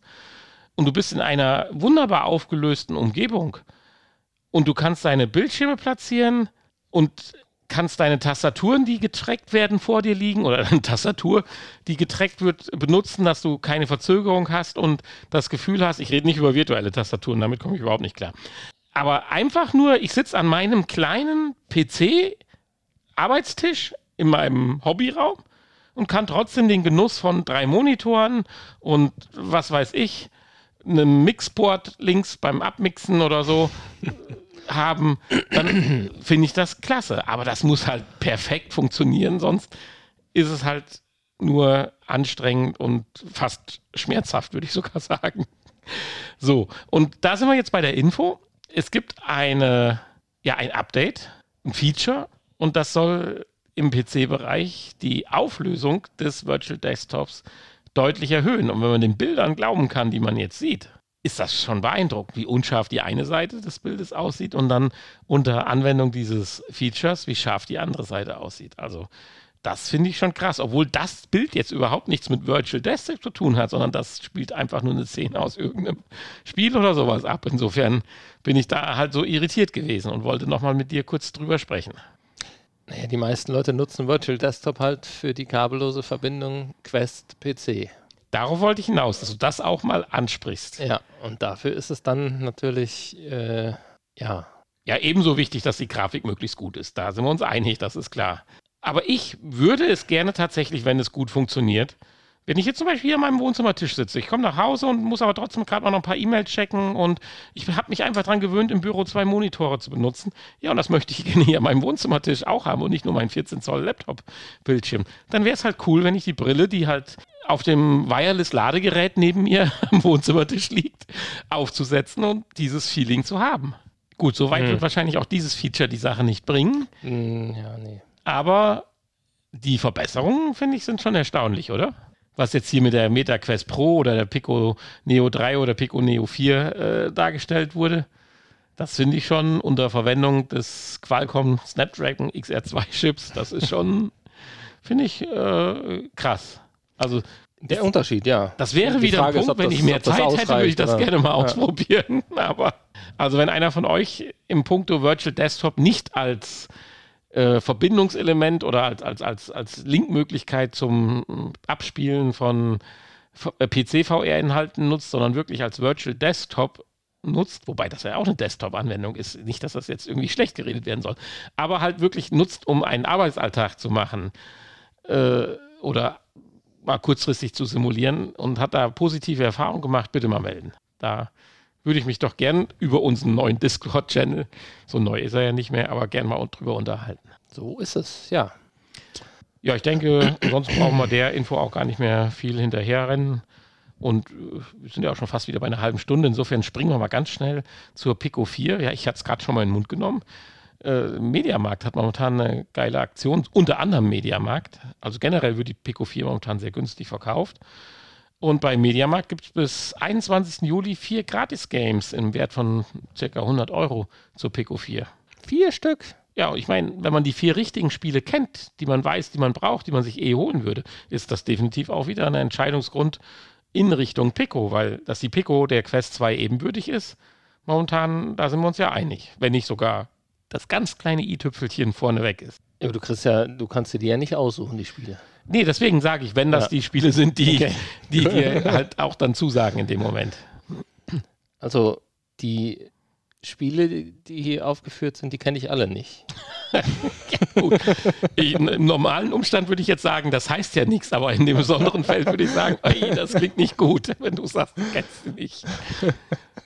A: und du bist in einer wunderbar aufgelösten Umgebung und du kannst deine Bildschirme platzieren und kannst deine Tastaturen, die getrackt werden, vor dir liegen oder eine Tastatur, die getrackt wird, benutzen, dass du keine Verzögerung hast und das Gefühl hast, ich rede nicht über virtuelle Tastaturen, damit komme ich überhaupt nicht klar. Aber einfach nur, ich sitze an meinem kleinen PC-Arbeitstisch in meinem Hobbyraum und kann trotzdem den Genuss von drei Monitoren und was weiß ich, einem Mixport links beim Abmixen oder so haben, dann finde ich das klasse. Aber das muss halt perfekt funktionieren, sonst ist es halt nur anstrengend und fast schmerzhaft, würde ich sogar sagen. So, und da sind wir jetzt bei der Info. Es gibt eine, ja, ein Update, ein Feature, und das soll im PC-Bereich die Auflösung des Virtual Desktops deutlich erhöhen. Und wenn man den Bildern glauben kann, die man jetzt sieht, ist das schon beeindruckend, wie unscharf die eine Seite des Bildes aussieht und dann unter Anwendung dieses Features, wie scharf die andere Seite aussieht. Also das finde ich schon krass, obwohl das Bild jetzt überhaupt nichts mit Virtual Desktop zu tun hat, sondern das spielt einfach nur eine Szene aus irgendeinem Spiel oder sowas ab. Insofern bin ich da halt so irritiert gewesen und wollte nochmal mit dir kurz drüber sprechen.
B: Naja, die meisten Leute nutzen Virtual Desktop halt für die kabellose Verbindung Quest-PC.
A: Darauf wollte ich hinaus, dass du das auch mal ansprichst.
B: Ja, und dafür ist es dann natürlich, äh, ja,
A: Ja, ebenso wichtig, dass die Grafik möglichst gut ist. Da sind wir uns einig, das ist klar. Aber ich würde es gerne tatsächlich, wenn es gut funktioniert, wenn ich jetzt zum Beispiel hier an meinem Wohnzimmertisch sitze, ich komme nach Hause und muss aber trotzdem gerade mal noch ein paar E-Mails checken und ich habe mich einfach daran gewöhnt, im Büro zwei Monitore zu benutzen. Ja, und das möchte ich gerne hier an meinem Wohnzimmertisch auch haben und nicht nur meinen 14 Zoll Laptop-Bildschirm. Dann wäre es halt cool, wenn ich die Brille, die halt auf dem Wireless-Ladegerät neben mir am Wohnzimmertisch liegt, aufzusetzen und dieses Feeling zu haben. Gut, soweit
B: Hm.
A: wird wahrscheinlich auch dieses Feature die Sache nicht bringen,
B: Hm, ja, nee.
A: aber die Verbesserungen, finde ich, sind schon erstaunlich, oder? Was jetzt hier mit der MetaQuest Pro oder der Pico Neo 3 oder Pico Neo 4 äh, dargestellt wurde, das finde ich schon unter Verwendung des Qualcomm Snapdragon XR2 Chips, das ist schon, finde ich, äh, krass. Also
B: Der Unterschied, ja.
A: das wäre wieder
B: Frage
A: ein
B: ist,
A: Punkt,
B: ob
A: wenn
B: das-
A: ich mehr Zeit hätte, würde ich das
B: oder?
A: gerne mal
B: Ja.
A: ausprobieren. Aber also wenn einer von euch im Puncto Virtual Desktop nicht als äh, Verbindungselement oder als, als, als, als Linkmöglichkeit zum Abspielen von äh, PC-VR-Inhalten nutzt, sondern wirklich als Virtual Desktop nutzt, wobei das ja auch eine Desktop-Anwendung ist, nicht, dass das jetzt irgendwie schlecht geredet werden soll, aber halt wirklich nutzt, um einen Arbeitsalltag zu machen äh, oder mal kurzfristig zu simulieren und hat da positive Erfahrungen gemacht, bitte mal melden. Da würde ich mich doch gern über unseren neuen Discord-Channel, so neu ist er ja nicht mehr, aber gern mal drüber unterhalten.
B: So ist es, ja.
A: Ja, ich denke, sonst brauchen wir der Info auch gar nicht mehr viel hinterherrennen. Und äh, wir sind ja auch schon fast wieder bei einer halben Stunde. Insofern springen wir mal ganz schnell zur Pico 4. Ja, ich hatte es gerade schon mal in den Mund genommen. Äh, Mediamarkt hat momentan eine geile Aktion, unter anderem Mediamarkt. Also generell wird die Pico 4 momentan sehr günstig verkauft. Und bei Mediamarkt gibt es bis 21. Juli vier Gratis-Games im Wert von ca. 100 Euro zur Pico 4.
B: Vier Stück.
A: Ja, ich meine, wenn man die vier richtigen Spiele kennt, die man weiß, die man braucht, die man sich eh holen würde, ist das definitiv auch wieder ein Entscheidungsgrund in Richtung Pico, weil dass die Pico der Quest 2 ebenbürtig ist, momentan, da sind wir uns ja einig. Wenn nicht sogar das ganz kleine i-Tüpfelchen vorne weg ist.
B: Ja, aber du kriegst ja, du kannst dir die ja nicht aussuchen, die Spiele.
A: Nee, deswegen sage ich, wenn das
B: Ja.
A: die Spiele sind, die,
B: Okay.
A: die dir halt auch dann zusagen in dem Moment.
B: Also die Spiele, die- hier aufgeführt sind, die kenne ich alle nicht.
A: Gut. Ich, Im normalen Umstand würde ich jetzt sagen, das heißt ja nichts, aber in dem besonderen Feld würde ich sagen, ey, das klingt nicht gut, wenn du sagst, du kennst sie nicht.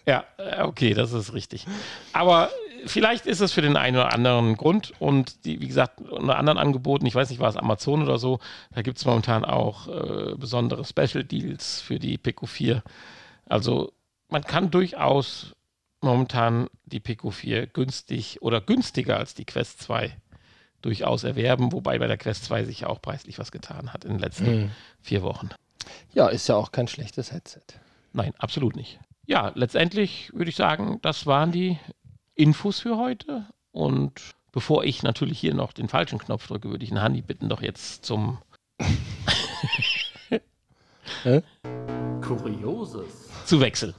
A: Ja, äh, okay, das ist richtig. Aber vielleicht ist es für den einen oder anderen Grund und die, wie gesagt, unter anderen Angeboten, ich weiß nicht, war es Amazon oder so, da gibt es momentan auch äh, besondere Special Deals für die Pico 4. Also man kann durchaus momentan die Pico 4 günstig oder günstiger als die Quest 2 durchaus erwerben, wobei bei der Quest 2 sich ja auch preislich was getan hat in den letzten vier Wochen.
B: Ja, ist ja auch kein schlechtes Headset.
A: Nein, absolut nicht. Ja, letztendlich würde ich sagen, das waren die Infos für heute. Und bevor ich natürlich hier noch den falschen Knopf drücke, würde ich den Hanni bitten, doch jetzt zum
C: Kurioses.
A: zu wechseln.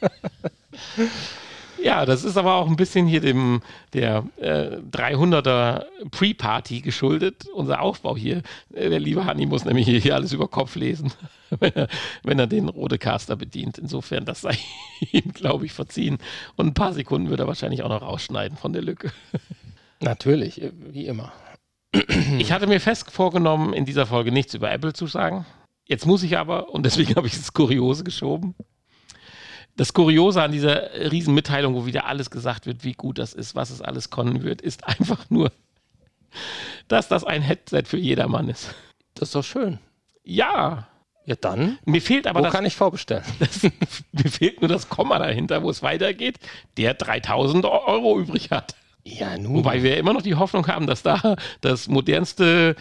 A: ja, das ist aber auch ein bisschen hier dem der äh, 300er Pre-Party geschuldet. Unser Aufbau hier. Äh, der liebe Hanni muss nämlich hier, alles über Kopf lesen, wenn er, wenn er den Rodecaster bedient. Insofern, das sei ihm, glaube ich, verziehen. Und ein paar Sekunden wird er wahrscheinlich auch noch rausschneiden von der Lücke.
B: Natürlich, äh, wie immer.
A: Ich hatte mir fest vorgenommen, in dieser Folge nichts über Apple zu sagen. Jetzt muss ich aber, und deswegen habe ich das Kuriose geschoben. Das Kuriose an dieser Riesenmitteilung, wo wieder alles gesagt wird, wie gut das ist, was es alles können wird, ist einfach nur, dass das ein Headset für jedermann ist.
B: Das ist doch schön.
A: Ja,
B: Ja, dann,
A: mir fehlt aber
B: wo
A: das,
B: kann ich vorbestellen?
A: das, mir fehlt nur das Komma dahinter, wo es weitergeht, der 3000 Euro übrig hat.
B: Ja, nun.
A: Wobei wir immer noch die Hoffnung haben, dass da das modernste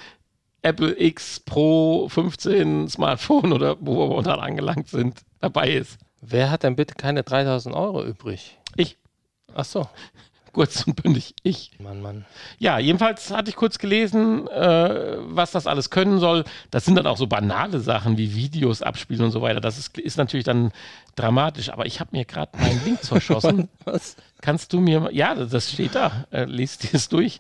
A: Apple X Pro 15 Smartphone oder wo wir momentan angelangt sind, dabei ist.
B: Wer hat denn bitte keine 3000 Euro übrig?
A: Ich,
B: Ach so.
A: kurz und bündig, ich.
B: Mann, Mann.
A: Ja, jedenfalls hatte ich kurz gelesen, äh, was das alles können soll. Das sind dann auch so banale Sachen wie Videos abspielen und so weiter. Das ist, ist natürlich dann dramatisch, aber ich habe mir gerade meinen Link zerschossen.
B: Was?
A: Kannst du mir, ja, das steht da, äh, lest dir es durch.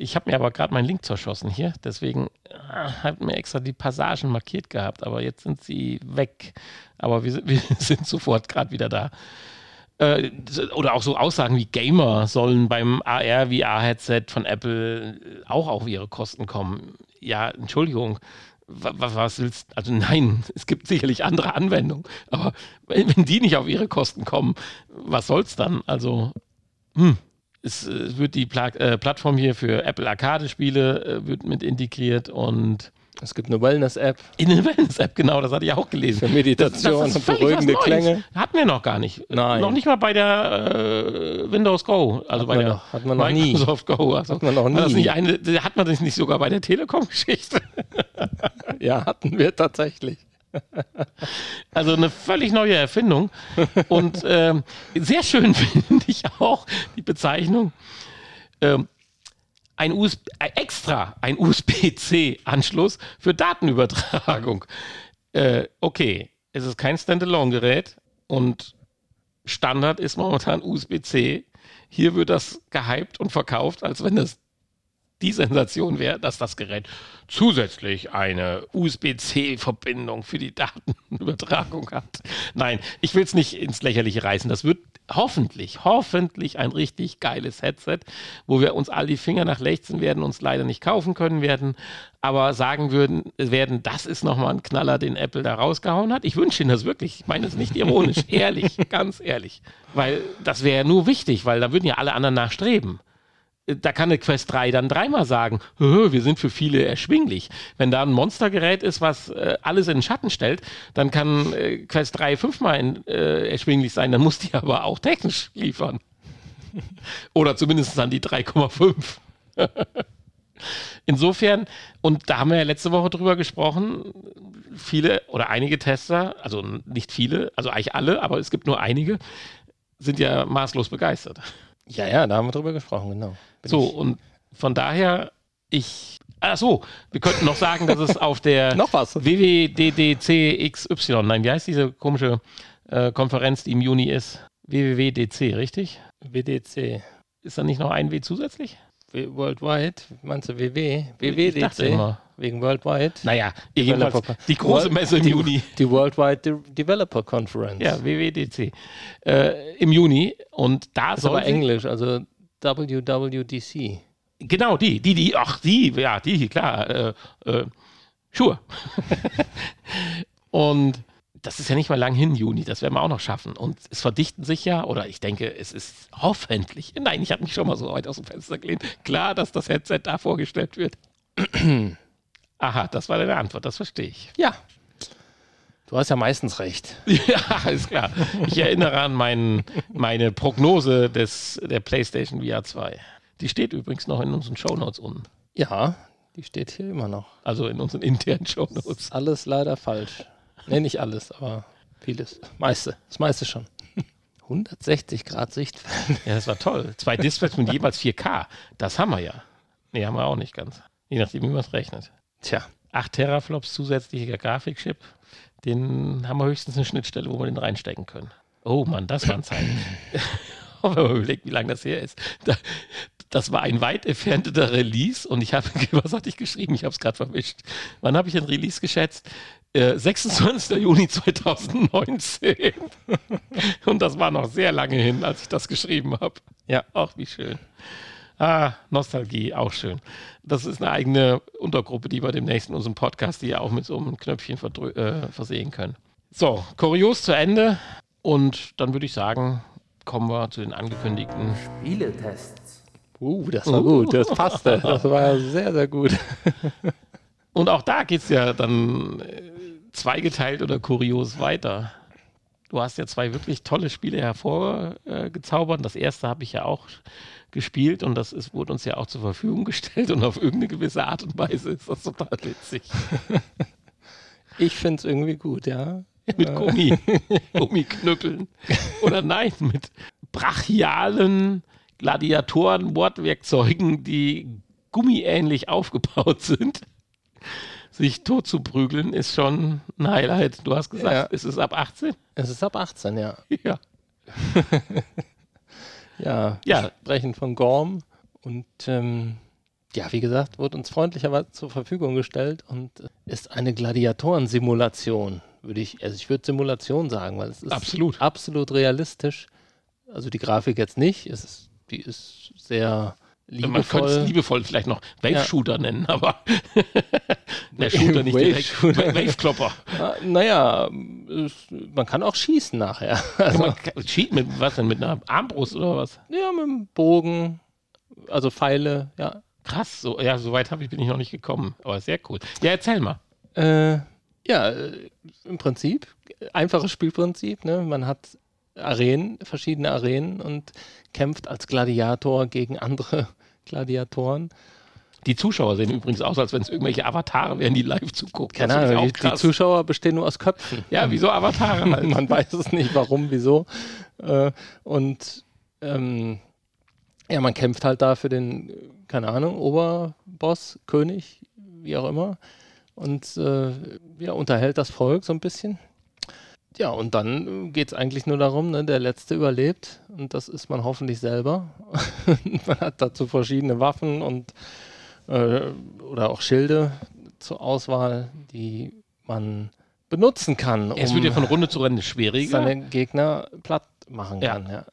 A: Ich habe mir aber gerade meinen Link zerschossen hier, deswegen äh, hat mir extra die Passagen markiert gehabt, aber jetzt sind sie weg. Aber wir, sind- wir sind sofort gerade wieder da. Äh, oder auch so Aussagen wie Gamer sollen beim AR-VR-Headset von Apple auch auf ihre Kosten kommen. Ja, Entschuldigung. wa- wa- Was willst also nein, es gibt sicherlich andere Anwendungen, aber wenn die nicht auf ihre Kosten kommen, was soll's dann? Also, hm, es äh, wird die Pla äh, Plattform hier für Apple Arcade-Spiele äh, wird mit integriert und
B: Es gibt eine Wellness-App
A: In der Wellness-App, genau, das hatte ich auch gelesen.
B: für Meditation
A: ist
B: und
A: völlig
B: beruhigende. Klänge.
A: Hatten wir noch gar nicht.
B: Nein.
A: Noch nicht mal bei der äh, Windows Go. Also
B: Hat
A: bei der
B: noch- hat man noch nie.
A: Microsoft Go. Also,
B: Hat man noch
A: War das
B: nie.
A: nicht eine, hat man das nicht sogar bei der Telekom-Geschichte?
B: Ja, hatten wir tatsächlich.
A: Also eine völlig neue Erfindung. Und ähm, sehr schön finde ich auch die Bezeichnung. Ähm, ein USB, äh, extra ein USB-C-Anschluss für Datenübertragung. Äh, okay, es ist kein Standalone-Gerät und Standard ist momentan USB-C. Hier wird das gehypt und verkauft, als wenn es die Sensation wäre, dass das Gerät zusätzlich eine USB-C-Verbindung für die Datenübertragung hat. Nein, ich will es nicht ins Lächerliche reißen. Das wird hoffentlich, hoffentlich ein richtig geiles Headset, wo wir uns all die Finger nach lechzen werden, uns leider nicht kaufen können werden, aber sagen würden, werden, das ist nochmal ein Knaller, den Apple da rausgehauen hat. Ich wünsche Ihnen das wirklich. Ich meine es nicht ironisch, ehrlich, ganz ehrlich. Weil das wäre ja nur wichtig, weil da würden ja alle anderen nachstreben da kann eine Quest 3 dann dreimal sagen, "Hö, wir sind für viele erschwinglich. Wenn da ein Monstergerät ist, was äh, alles in den Schatten stellt, dann kann äh, Quest 3 fünfmal in, äh, erschwinglich sein, dann muss die aber auch technisch liefern. Oder zumindest dann die 3,5. Insofern, und da haben wir ja letzte Woche drüber gesprochen, viele oder einige Tester, also nicht viele, also eigentlich alle, aber es gibt nur einige, sind ja maßlos begeistert.
B: Ja, ja, da haben wir drüber gesprochen, genau. Bin
A: So,
B: ich-
A: und von daher, ich. Ach so, wir könnten noch sagen, dass es auf der
B: Noch was?
A: WWDDCXY, nein, wie heißt diese komische äh, Konferenz, die im Juni ist? WWWDC, richtig?
B: WDC.
A: Ist da nicht noch ein W zusätzlich?
B: Worldwide, meinst du WW? WWDC? Wegen Worldwide?
A: Naja, jedenfalls die große
B: World-
A: Messe im
B: die,
A: Juni.
B: Die Worldwide De Developer Conference.
A: Ja, WWDC. Äh, Im Juni. Und da
B: ist
A: soll
B: aber Englisch, also WWDC.
A: Genau, die, die, die, ach, die, ja, die, klar, äh, äh, Schuhe. und das ist ja nicht mal lang hin, Juni, das werden wir auch noch schaffen. Und es verdichten sich ja, oder ich denke, es ist hoffentlich, nein, ich habe mich schon mal so weit aus dem Fenster gelehnt, klar, dass das Headset da vorgestellt wird. Aha, das war deine Antwort, das verstehe ich.
B: Ja. Du hast ja meistens recht.
A: Ja, ist klar. Ich erinnere an meinen, meine Prognose des, der PlayStation VR 2. Die steht übrigens noch in unseren Shownotes unten.
B: Ja, die steht hier immer noch.
A: Also in unseren internen Shownotes.
B: Ist alles leider falsch. Nee, nicht alles, aber vieles. Meiste. Das meiste schon. 160 Grad Sichtfeld.
A: Ja, das war toll. Zwei Displays mit jeweils 4K. Das haben wir ja. Nee, haben wir auch nicht ganz. Je nachdem, wie man es rechnet.
B: Tja.
A: 8 Teraflops zusätzlicher Grafikchip. Den haben wir höchstens eine Schnittstelle, wo wir den reinstecken können. Oh Mann, das waren Zeiten. Wenn man überlegt, wie lange das her ist. Da, das war ein weit entfernter Release und ich habe, was hatte ich geschrieben? Ich habe es gerade verwischt. Wann habe ich ein Release geschätzt? Äh, 26. Juni 2019. Und das war noch sehr lange hin, als ich das geschrieben habe.
B: Ja.
A: Ach, wie schön. Ah, Nostalgie, auch schön. Das ist eine eigene Untergruppe, die wir demnächst in unserem Podcast, die ja auch mit so einem Knöpfchen verdrü- äh, versehen können. So, kurios zu Ende. Und dann würde ich sagen, kommen wir zu den angekündigten.
C: Spieletests.
B: Uh, das war gut. Das passte. Das war sehr, sehr gut.
A: Und auch da geht es ja dann äh, zweigeteilt oder kurios weiter. Du hast ja zwei wirklich tolle Spiele hervorgezaubert. Das erste habe ich ja auch gespielt und das ist, wurde uns ja auch zur Verfügung gestellt und auf irgendeine gewisse Art und Weise ist das total witzig.
B: Ich finde es irgendwie gut, ja.
A: Mit Gummi, Gummiknüppeln. Oder nein, mit brachialen Gladiatoren-Mordwerkzeugen, die gummiähnlich aufgebaut sind. Sich tot zu prügeln ist schon ein Highlight. Du hast gesagt,
B: Ja.
A: ist es ab 18?
B: Es ist ab 18, ja.
A: Ja.
B: Ja,
A: Ja.
B: sprechen von Gorm und ähm, ja, wie gesagt, wurde uns freundlicherweise zur Verfügung gestellt und ist eine Gladiatorensimulation, würde ich, also ich würde Simulation sagen, weil es ist
A: Absolut.
B: absolut realistisch. Also die Grafik jetzt nicht, es ist, die ist sehr
A: Man könnte es
B: liebevoll.
A: liebevoll vielleicht noch
B: Ja.
A: Wave-Shooter nennen, aber der Shooter nicht direkt. Wave-Klopper.
B: Naja, man kann auch schießen nachher. Also,
A: Man kann- Cheat mit was denn? Mit einer Armbrust oder was?
B: ja, mit dem Bogen, also Pfeile, ja.
A: Krass, so, ja, so weit hab ich, bin ich noch nicht gekommen. Aber sehr cool. Ja, erzähl mal.
B: Äh, ja, äh, im Prinzip, einfaches Spielprinzip. Ne? Man hat Arenen, verschiedene Arenen und kämpft als Gladiator gegen andere Gladiatoren.
A: Die Zuschauer sehen übrigens aus, als wenn es irgendwelche Avatare wären, die live zugucken.
B: Keine Ahnung, die. Zuschauer bestehen nur aus Köpfen.
A: Ja, wieso Avatare halt?
B: Man weiß es nicht, warum, wieso. Äh, und ähm, ja, man kämpft halt da für den, keine Ahnung, Oberboss, König, wie auch immer. Und äh, ja, unterhält das Volk so ein bisschen. Ja, und dann geht es eigentlich nur darum, ne, der Letzte überlebt. Und das ist man hoffentlich selber. man hat dazu verschiedene Waffen und äh, oder auch Schilde zur Auswahl, die man benutzen kann.
A: Es
B: um-
A: wird ja von Runde zu Runde schwieriger.
B: seine Gegner platt machen
A: Ja.
B: kann. Ja.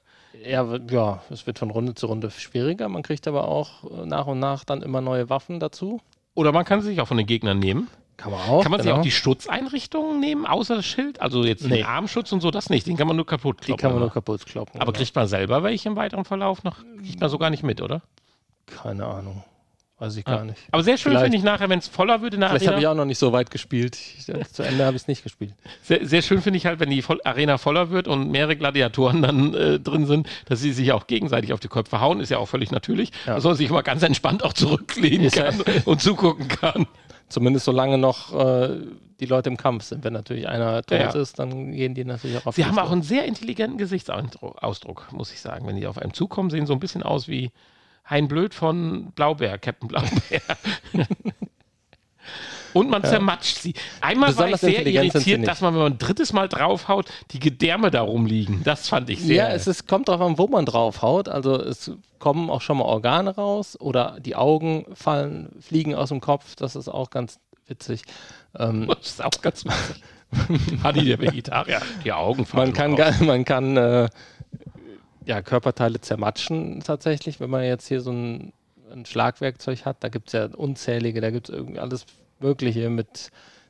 B: Ja, ja, es wird von Runde zu Runde schwieriger. Man kriegt aber auch äh, nach und nach dann immer neue Waffen dazu.
A: Oder man kann sie sich auch von den Gegnern nehmen.
B: Kann man auch.
A: Kann man sich
B: genau.
A: auch die Schutzeinrichtungen nehmen, außer das Schild? Also jetzt
B: Nee.
A: den Armschutz und so, das nicht. Den kann man nur kaputt
B: die
A: kloppen.
B: kann man nur kaputt kloppen.
A: Aber
B: genau.
A: kriegt man selber welche im weiteren Verlauf noch? Kriegt man so gar nicht mit, oder?
B: keine Ahnung. Weiß ich
A: Ja.
B: gar nicht.
A: Aber sehr schön
B: Vielleicht-
A: finde ich nachher, wenn es voller wird in der
B: Vielleicht habe ich
A: Arena.
B: auch noch nicht so weit gespielt. Ich, äh, zu Ende habe ich es nicht gespielt.
A: Sehr, sehr schön finde ich halt, wenn die Arena voller wird und mehrere Gladiatoren dann äh, drin sind, dass sie sich auch gegenseitig auf die Köpfe hauen, ist ja auch völlig natürlich.
B: Ja.
A: Dass man sich immer ganz entspannt auch zurücklehnen kann und zugucken kann.
B: Zumindest solange noch äh, die Leute im Kampf sind. Wenn natürlich einer tot
A: Ja,
B: ist, dann gehen die natürlich auch auf
A: Sie haben auch einen sehr intelligenten Gesichtsausdruck, Ausdruck, muss ich sagen. Wenn die auf einem zukommen, sehen so ein bisschen aus wie Hein Blöd von Blaubeer, Captain Blaubeer. Und man zermatscht sie. Einmal
B: Besonders
A: war ich sehr irritiert, dass man, wenn man ein drittes Mal draufhaut, die Gedärme da rumliegen. Das fand ich sehr.
B: Ja, es ist, kommt darauf an, wo man draufhaut. Also es kommen auch schon mal Organe raus oder die Augen fallen, fliegen aus dem Kopf. Das ist auch ganz witzig. Ähm,
A: das ist auch ganz witzig. Hadi, der Vegetarier, die Augen fallen
B: man kann,
A: raus.
B: man kann äh, ja, Körperteile zermatschen tatsächlich, wenn man jetzt hier so ein, ein Schlagwerkzeug hat. Da gibt es ja unzählige, da gibt es irgendwie alles Mögliche mit.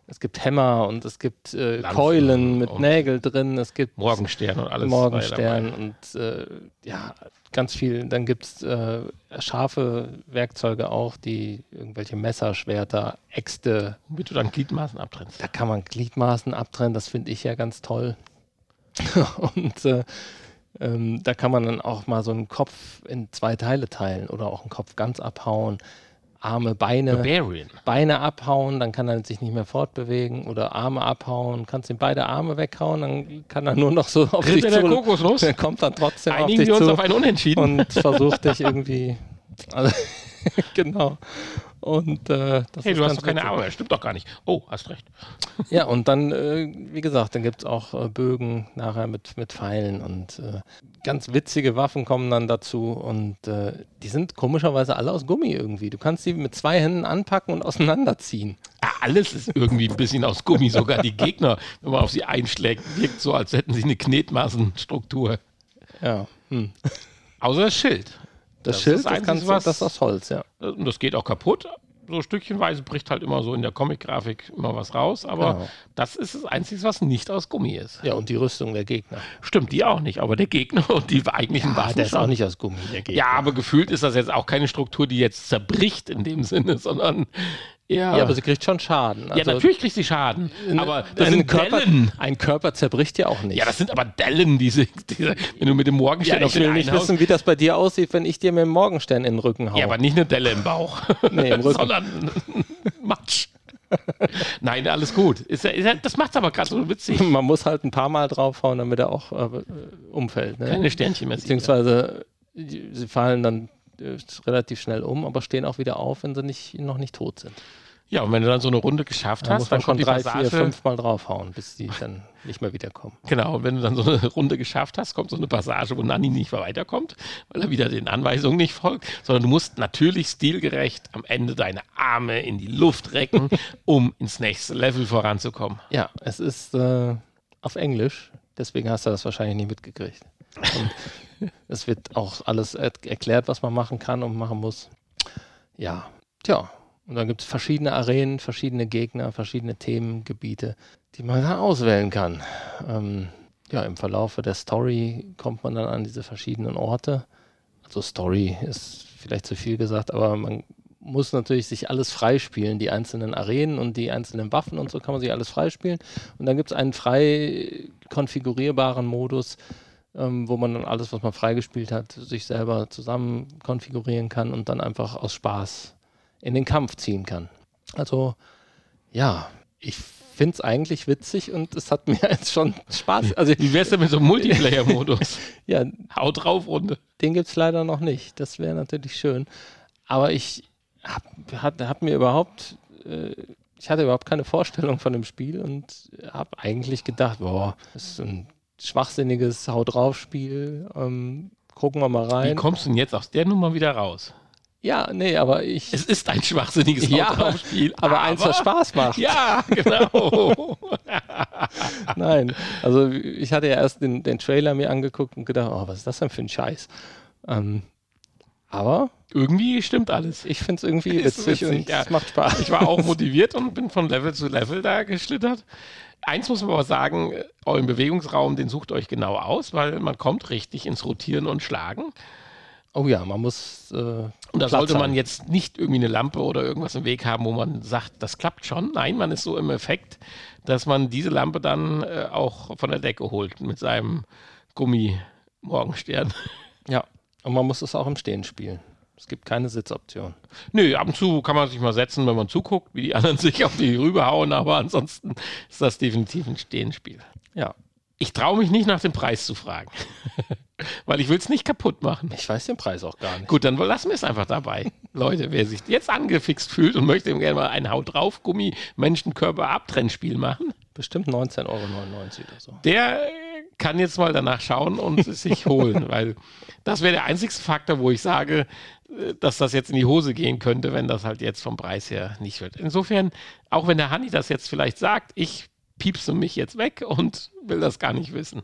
B: Es gibt Hämmer und es gibt äh, Keulen mit Nägel drin. Es gibt
A: Morgenstern und alles.
B: Morgenstern und äh, ja, ganz viel. Dann gibt es äh, scharfe Werkzeuge auch, die irgendwelche Messer, Schwerter, Äxte,
A: Womit du dann Gliedmaßen abtrennst.
B: da kann man Gliedmaßen abtrennen, das finde ich ja ganz toll. und äh, ähm, da kann man dann auch mal so einen Kopf in zwei Teile teilen oder auch einen Kopf ganz abhauen, Arme, Beine.
A: Barbarian.
B: Beine abhauen, dann kann er sich nicht mehr fortbewegen oder Arme abhauen, kannst ihm beide Arme weghauen, dann kann er nur noch so auf dich
A: Ritter der
B: zu.
A: Kokosnuss.
B: Der kommt dann trotzdem auf
A: Einigen
B: dich
A: wir uns
B: zu
A: auf ein Unentschieden.
B: und versucht dich irgendwie. Also, genau. Und äh, das
A: hey,
B: ist
A: du hast doch keine. Arme. Das stimmt doch gar nicht. Oh, hast recht.
B: Ja, und dann, äh, wie gesagt, dann gibt es auch äh, Bögen nachher mit, mit Pfeilen und äh, ganz witzige Waffen kommen dann dazu und äh, die sind komischerweise alle aus Gummi irgendwie. Du kannst sie mit zwei Händen anpacken und auseinanderziehen.
A: Ja, alles ist irgendwie ein bisschen aus Gummi. Sogar die Gegner, wenn man auf sie einschlägt, wirkt so, als hätten sie eine Knetmaßenstruktur.
B: Ja. Hm.
A: Außer das Schild.
B: Das,
A: Das ist
B: Schild,
A: das
B: kannst,
A: was-
B: das ist aus Holz, ja.
A: Und das geht auch kaputt. So stückchenweise bricht halt immer so in der Comic-Grafik immer was raus. Aber
B: Genau.
A: das ist das Einzige, was nicht aus Gummi ist.
B: Ja, und die Rüstung der Gegner.
A: Stimmt, die auch nicht. Aber der Gegner und die eigentlichen
B: Ah,
A: Waffen
B: der ist auch nicht aus Gummi, der Gegner.
A: Ja, aber gefühlt ist das jetzt auch keine Struktur, die jetzt zerbricht in dem Sinne, sondern eher.
B: Ja, aber sie kriegt schon Schaden.
A: ja,
B: Also,
A: natürlich kriegt sie Schaden. Aber das
B: ein
A: sind
B: Körper,
A: Dellen.
B: ein Körper zerbricht ja auch nicht.
A: Ja, das sind aber Dellen, diese, diese wenn du mit dem Morgenstern
B: ja,
A: auf
B: ich will nicht wissen, wie das bei dir aussieht, wenn ich dir mit dem Morgenstern in den Rücken haue.
A: Ja, aber nicht eine Delle im Bauch,
B: Nee, im Rücken.
A: sondern Matsch. Nein, alles gut. Ist ja, ist ja, das macht's aber gerade so witzig.
B: Man muss halt ein paar Mal draufhauen, damit er auch äh, umfällt. Ne?
A: Keine Sternchen mehr.
B: Beziehungsweise sie fallen dann relativ schnell um, aber stehen auch wieder auf, wenn sie nicht, noch nicht tot sind.
A: Ja, und wenn du dann so eine Runde geschafft
B: Da
A: hast,
B: muss man
A: dann
B: schon
A: kommt die
B: drei,
A: Passage.
B: vier, fünf Mal draufhauen, bis die dann nicht mehr wiederkommen.
A: Genau, und wenn du dann so eine Runde geschafft hast, kommt so eine Passage, wo Nanni nicht mehr weiterkommt, weil er wieder den Anweisungen nicht folgt, sondern du musst natürlich stilgerecht am Ende deine Arme in die Luft recken, um ins nächste Level voranzukommen.
B: Ja, es ist äh, auf Englisch, deswegen hast du das wahrscheinlich nicht mitgekriegt. Und es wird auch alles er erklärt, was man machen kann und machen muss. Ja, tja. Und dann gibt es verschiedene Arenen, verschiedene Gegner, verschiedene Themengebiete, die man dann auswählen kann. Ähm, ja, im Verlaufe der Story kommt man dann an diese verschiedenen Orte. Also Story ist vielleicht zu viel gesagt, aber man muss natürlich sich alles freispielen, die einzelnen Arenen und die einzelnen Waffen und so kann man sich alles freispielen. Und dann gibt es einen frei konfigurierbaren Modus, ähm, wo man dann alles, was man freigespielt hat, sich selber zusammen konfigurieren kann und dann einfach aus Spaß in den Kampf ziehen kann. Also ja, ich finde es eigentlich witzig und es hat mir jetzt schon Spaß. Also,
A: Wie wär's denn mit so einem Multiplayer-Modus?
B: ja,
A: Haut drauf, Runde.
B: den gibt es leider noch nicht. Das wäre natürlich schön. Aber ich habe hab mir überhaupt, äh, ich hatte überhaupt keine Vorstellung von dem Spiel und habe eigentlich gedacht, boah, das ist ein schwachsinniges Haut drauf Spiel. Ähm, gucken wir mal
A: Wie
B: rein.
A: kommst du denn jetzt aus der Nummer wieder raus?
B: Ja, nee, aber ich.
A: Es ist ein schwachsinniges
B: Ja,
A: Haut drauf Spiel.
B: aber eins, was Spaß macht.
A: Ja, genau.
B: Nein, also ich hatte ja erst den, den Trailer mir angeguckt und gedacht, oh, was ist das denn für ein Scheiß? Ähm, aber
A: Irgendwie stimmt alles.
B: ich finde es irgendwie witzig,
A: witzig,
B: und
A: ja.
B: es macht Spaß.
A: Ich war auch motiviert und bin von Level zu Level da geschlittert. Eins muss man aber sagen, euren Bewegungsraum, den sucht euch genau aus, weil man kommt richtig ins Rotieren und Schlagen.
B: Oh ja, man muss. Äh,
A: Und da sollte man
B: haben.
A: jetzt nicht irgendwie eine Lampe oder irgendwas im Weg haben, wo man sagt, das klappt schon. Nein, man ist so im Effekt, dass man diese Lampe dann äh, auch von der Decke holt mit seinem Gummi-Morgenstern.
B: Ja, und man muss es auch im Stehen spielen. Es gibt keine Sitzoption.
A: Nö, ab und zu kann man sich mal setzen, wenn man zuguckt, wie die anderen sich auf die rüberhauen, aber ansonsten ist das definitiv ein Stehenspiel.
B: Ja,
A: Ich traue mich nicht nach dem Preis zu fragen, weil ich will es nicht kaputt machen.
B: ich weiß den Preis auch gar nicht.
A: Gut, dann lassen wir es einfach dabei. Leute, wer sich jetzt angefixt fühlt und möchte gerne mal ein Haut drauf Gummi Menschenkörper Abtrennspiel machen,
B: Bestimmt 19,99 Euro oder so.
A: der kann jetzt mal danach schauen und es sich holen, weil das wäre der einzigste Faktor, wo ich sage, äh, dass das jetzt in die Hose gehen könnte, wenn das halt jetzt vom Preis her nicht wird. Insofern, auch wenn der Hanni das jetzt vielleicht sagt, ich piepse mich jetzt weg und will das gar nicht wissen,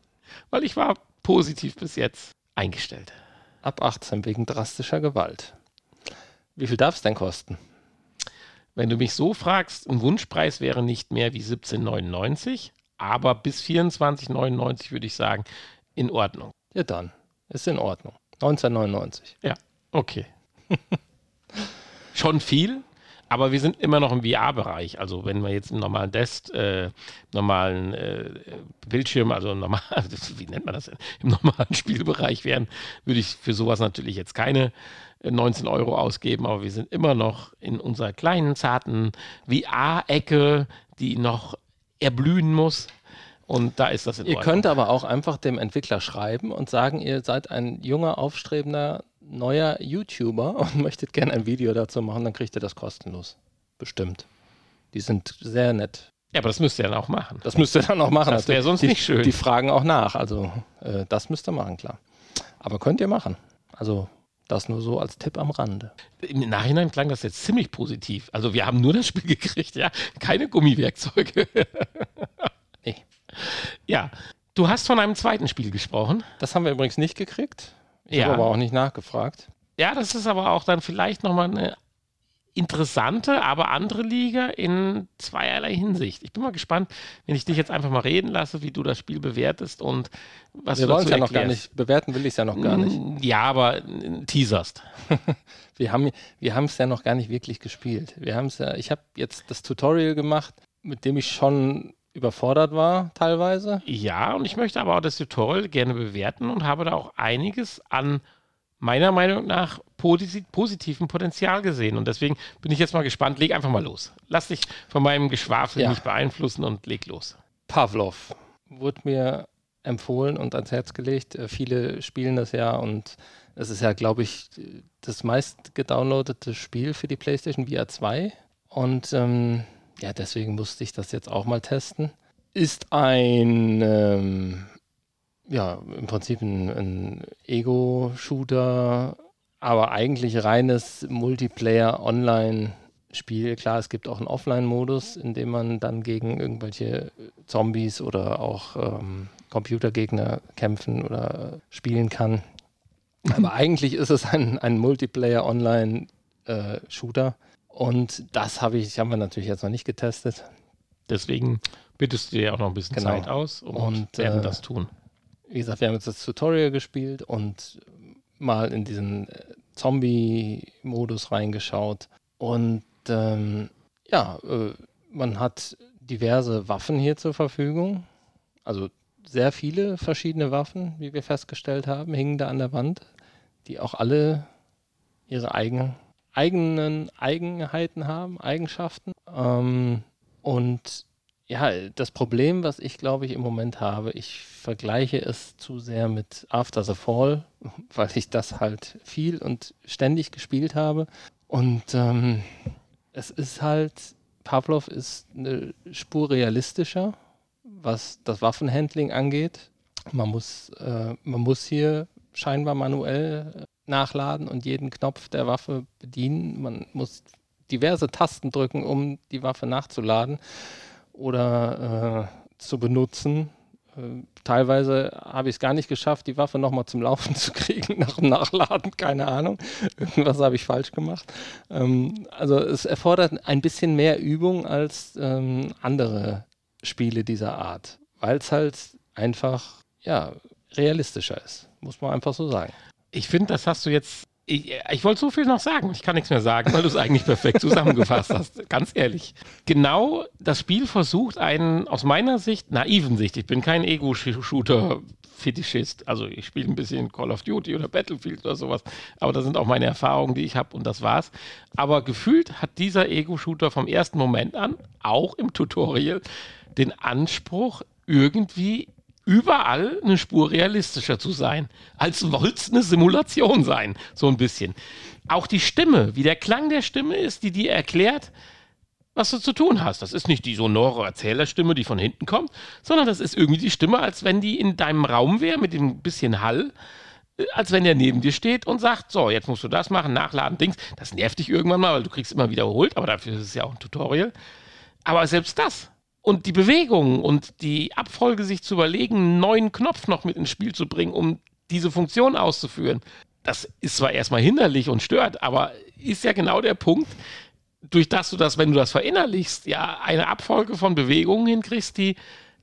A: weil ich war positiv bis jetzt eingestellt.
B: Ab 18 wegen drastischer Gewalt. Wie viel darf es denn kosten?
A: Wenn du mich so fragst, ein Wunschpreis wäre nicht mehr wie 17,99, aber bis 24,99 würde ich sagen, in Ordnung.
B: Ja, dann. Ist in Ordnung. 19,99.
A: Ja, okay. Schon viel, aber wir sind immer noch im VR-Bereich. Also wenn wir jetzt im normalen Desk, äh, normalen äh, Bildschirm, also normal, wie nennt man das denn? Im normalen Spielbereich wären, würde ich für sowas natürlich jetzt keine äh, 19 Euro ausgeben, aber wir sind immer noch in unserer kleinen, zarten VR-Ecke, die noch erblühen muss. Und da ist das in
B: Ihr
A: Ordnung.
B: könnt aber auch einfach dem Entwickler schreiben und sagen, ihr seid ein junger, aufstrebender, neuer YouTuber und möchtet gerne ein Video dazu machen, dann kriegt ihr das kostenlos. Bestimmt. Die sind sehr nett.
A: Ja, aber das müsst ihr dann auch machen.
B: Das müsst ihr dann auch machen.
A: Das wäre
B: Also
A: sonst
B: die,
A: nicht schön.
B: Die fragen auch nach. Also äh, das müsst ihr machen, klar. Aber könnt ihr machen. Also das nur so als Tipp am Rande.
A: Im Nachhinein klang das jetzt ziemlich positiv. Also wir haben nur das Spiel gekriegt, ja. Keine Gummiwerkzeuge.
B: Nee.
A: Ja. Du hast von einem zweiten Spiel gesprochen.
B: Das haben wir übrigens nicht gekriegt. Ich
A: Ja.
B: habe aber auch nicht nachgefragt.
A: Ja, das ist aber auch dann vielleicht nochmal eine interessante, aber andere Liga in zweierlei Hinsicht. Ich bin mal gespannt, wenn ich dich jetzt einfach mal reden lasse, wie du das Spiel bewertest und was
B: wir
A: du
B: wollen es
A: dazu
B: ja noch gar nicht. Bewerten will ich es ja noch gar nicht.
A: Ja, aber äh, teaserst.
B: Wir haben wir haben es ja noch gar nicht wirklich gespielt. Wir haben es ja, ich habe jetzt das Tutorial gemacht, mit dem ich schon überfordert war teilweise.
A: Ja, und ich möchte aber auch das Tutorial gerne bewerten und habe da auch einiges an meiner Meinung nach posi positiven Potenzial gesehen. Und deswegen bin ich jetzt mal gespannt. Leg einfach mal los. Lass dich von meinem Geschwafel
B: Ja.
A: nicht beeinflussen und leg los.
B: Pavlov wurde mir empfohlen und ans Herz gelegt. Äh, Viele spielen das ja und es ist ja, glaube ich, das meist gedownloadete Spiel für die PlayStation VR 2. Und ähm, ja, deswegen musste ich das jetzt auch mal testen. Ist ein, ähm, ja, im Prinzip ein, ein Ego-Shooter, aber eigentlich reines Multiplayer-Online-Spiel. Klar, es gibt auch einen Offline-Modus, in dem man dann gegen irgendwelche Zombies oder auch ähm, Computergegner kämpfen oder spielen kann. Aber eigentlich ist es ein, ein Multiplayer-Online-Shooter. Und das habe ich, haben wir natürlich jetzt noch nicht getestet.
A: Deswegen bittest du dir auch noch ein bisschen
B: Genau.
A: Zeit aus und,
B: Und,
A: werden
B: äh,
A: das tun.
B: Wie gesagt, wir haben jetzt das Tutorial gespielt und mal in diesen äh, Zombie-Modus reingeschaut. Und ähm, ja, äh, man hat diverse Waffen hier zur Verfügung. Also sehr viele verschiedene Waffen, wie wir festgestellt haben, hingen da an der Wand, die auch alle ihre eigen, eigenen Eigenheiten haben, Eigenschaften. Ähm, und ja, das Problem, was ich glaube ich im Moment habe, ich vergleiche es zu sehr mit After the Fall, weil ich das halt viel und ständig gespielt habe. Und ähm, es ist halt, Pavlov ist eine Spur realistischer, was das Waffenhandling angeht. Man muss, äh, man muss hier scheinbar manuell nachladen und jeden Knopf der Waffe bedienen. Man muss diverse Tasten drücken, um die Waffe nachzuladen oder äh, zu benutzen. Äh, teilweise habe ich es gar nicht geschafft, die Waffe nochmal zum Laufen zu kriegen nach dem Nachladen, keine Ahnung. Irgendwas habe ich falsch gemacht. Ähm, also es erfordert ein bisschen mehr Übung als ähm, andere Spiele dieser Art, weil es halt einfach ja, realistischer ist, muss man einfach so sagen.
A: Ich finde, das hast du jetzt ich, ich wollte so viel noch sagen, ich kann nichts mehr sagen, weil du es eigentlich perfekt zusammengefasst hast, ganz ehrlich. Genau das Spiel versucht einen, aus meiner Sicht, naiven Sicht, ich bin kein Ego-Shooter-Fetischist, also ich spiele ein bisschen Call of Duty oder Battlefield oder sowas, aber das sind auch meine Erfahrungen, die ich habe und das war's. Aber gefühlt hat dieser Ego-Shooter vom ersten Moment an, auch im Tutorial, den Anspruch, irgendwie überall eine Spur realistischer zu sein, als wollte es eine Simulation sein, so ein bisschen. Auch die Stimme, wie der Klang der Stimme ist, die dir erklärt, was du zu tun hast. Das ist nicht die sonore Erzählerstimme, die von hinten kommt, sondern das ist irgendwie die Stimme, als wenn die in deinem Raum wäre mit dem bisschen Hall, äh, als wenn der neben dir steht und sagt, so, jetzt musst du das machen, nachladen, Dings. Das nervt dich irgendwann mal, weil du kriegst immer wiederholt, aber dafür ist es ja auch ein Tutorial. Aber selbst das und die Bewegung und die Abfolge sich zu überlegen, einen neuen Knopf noch mit ins Spiel zu bringen, um diese Funktion auszuführen, das ist zwar erstmal hinderlich und stört, aber ist ja genau der Punkt, durch das du das, wenn du das verinnerlichst, ja eine Abfolge von Bewegungen hinkriegst, die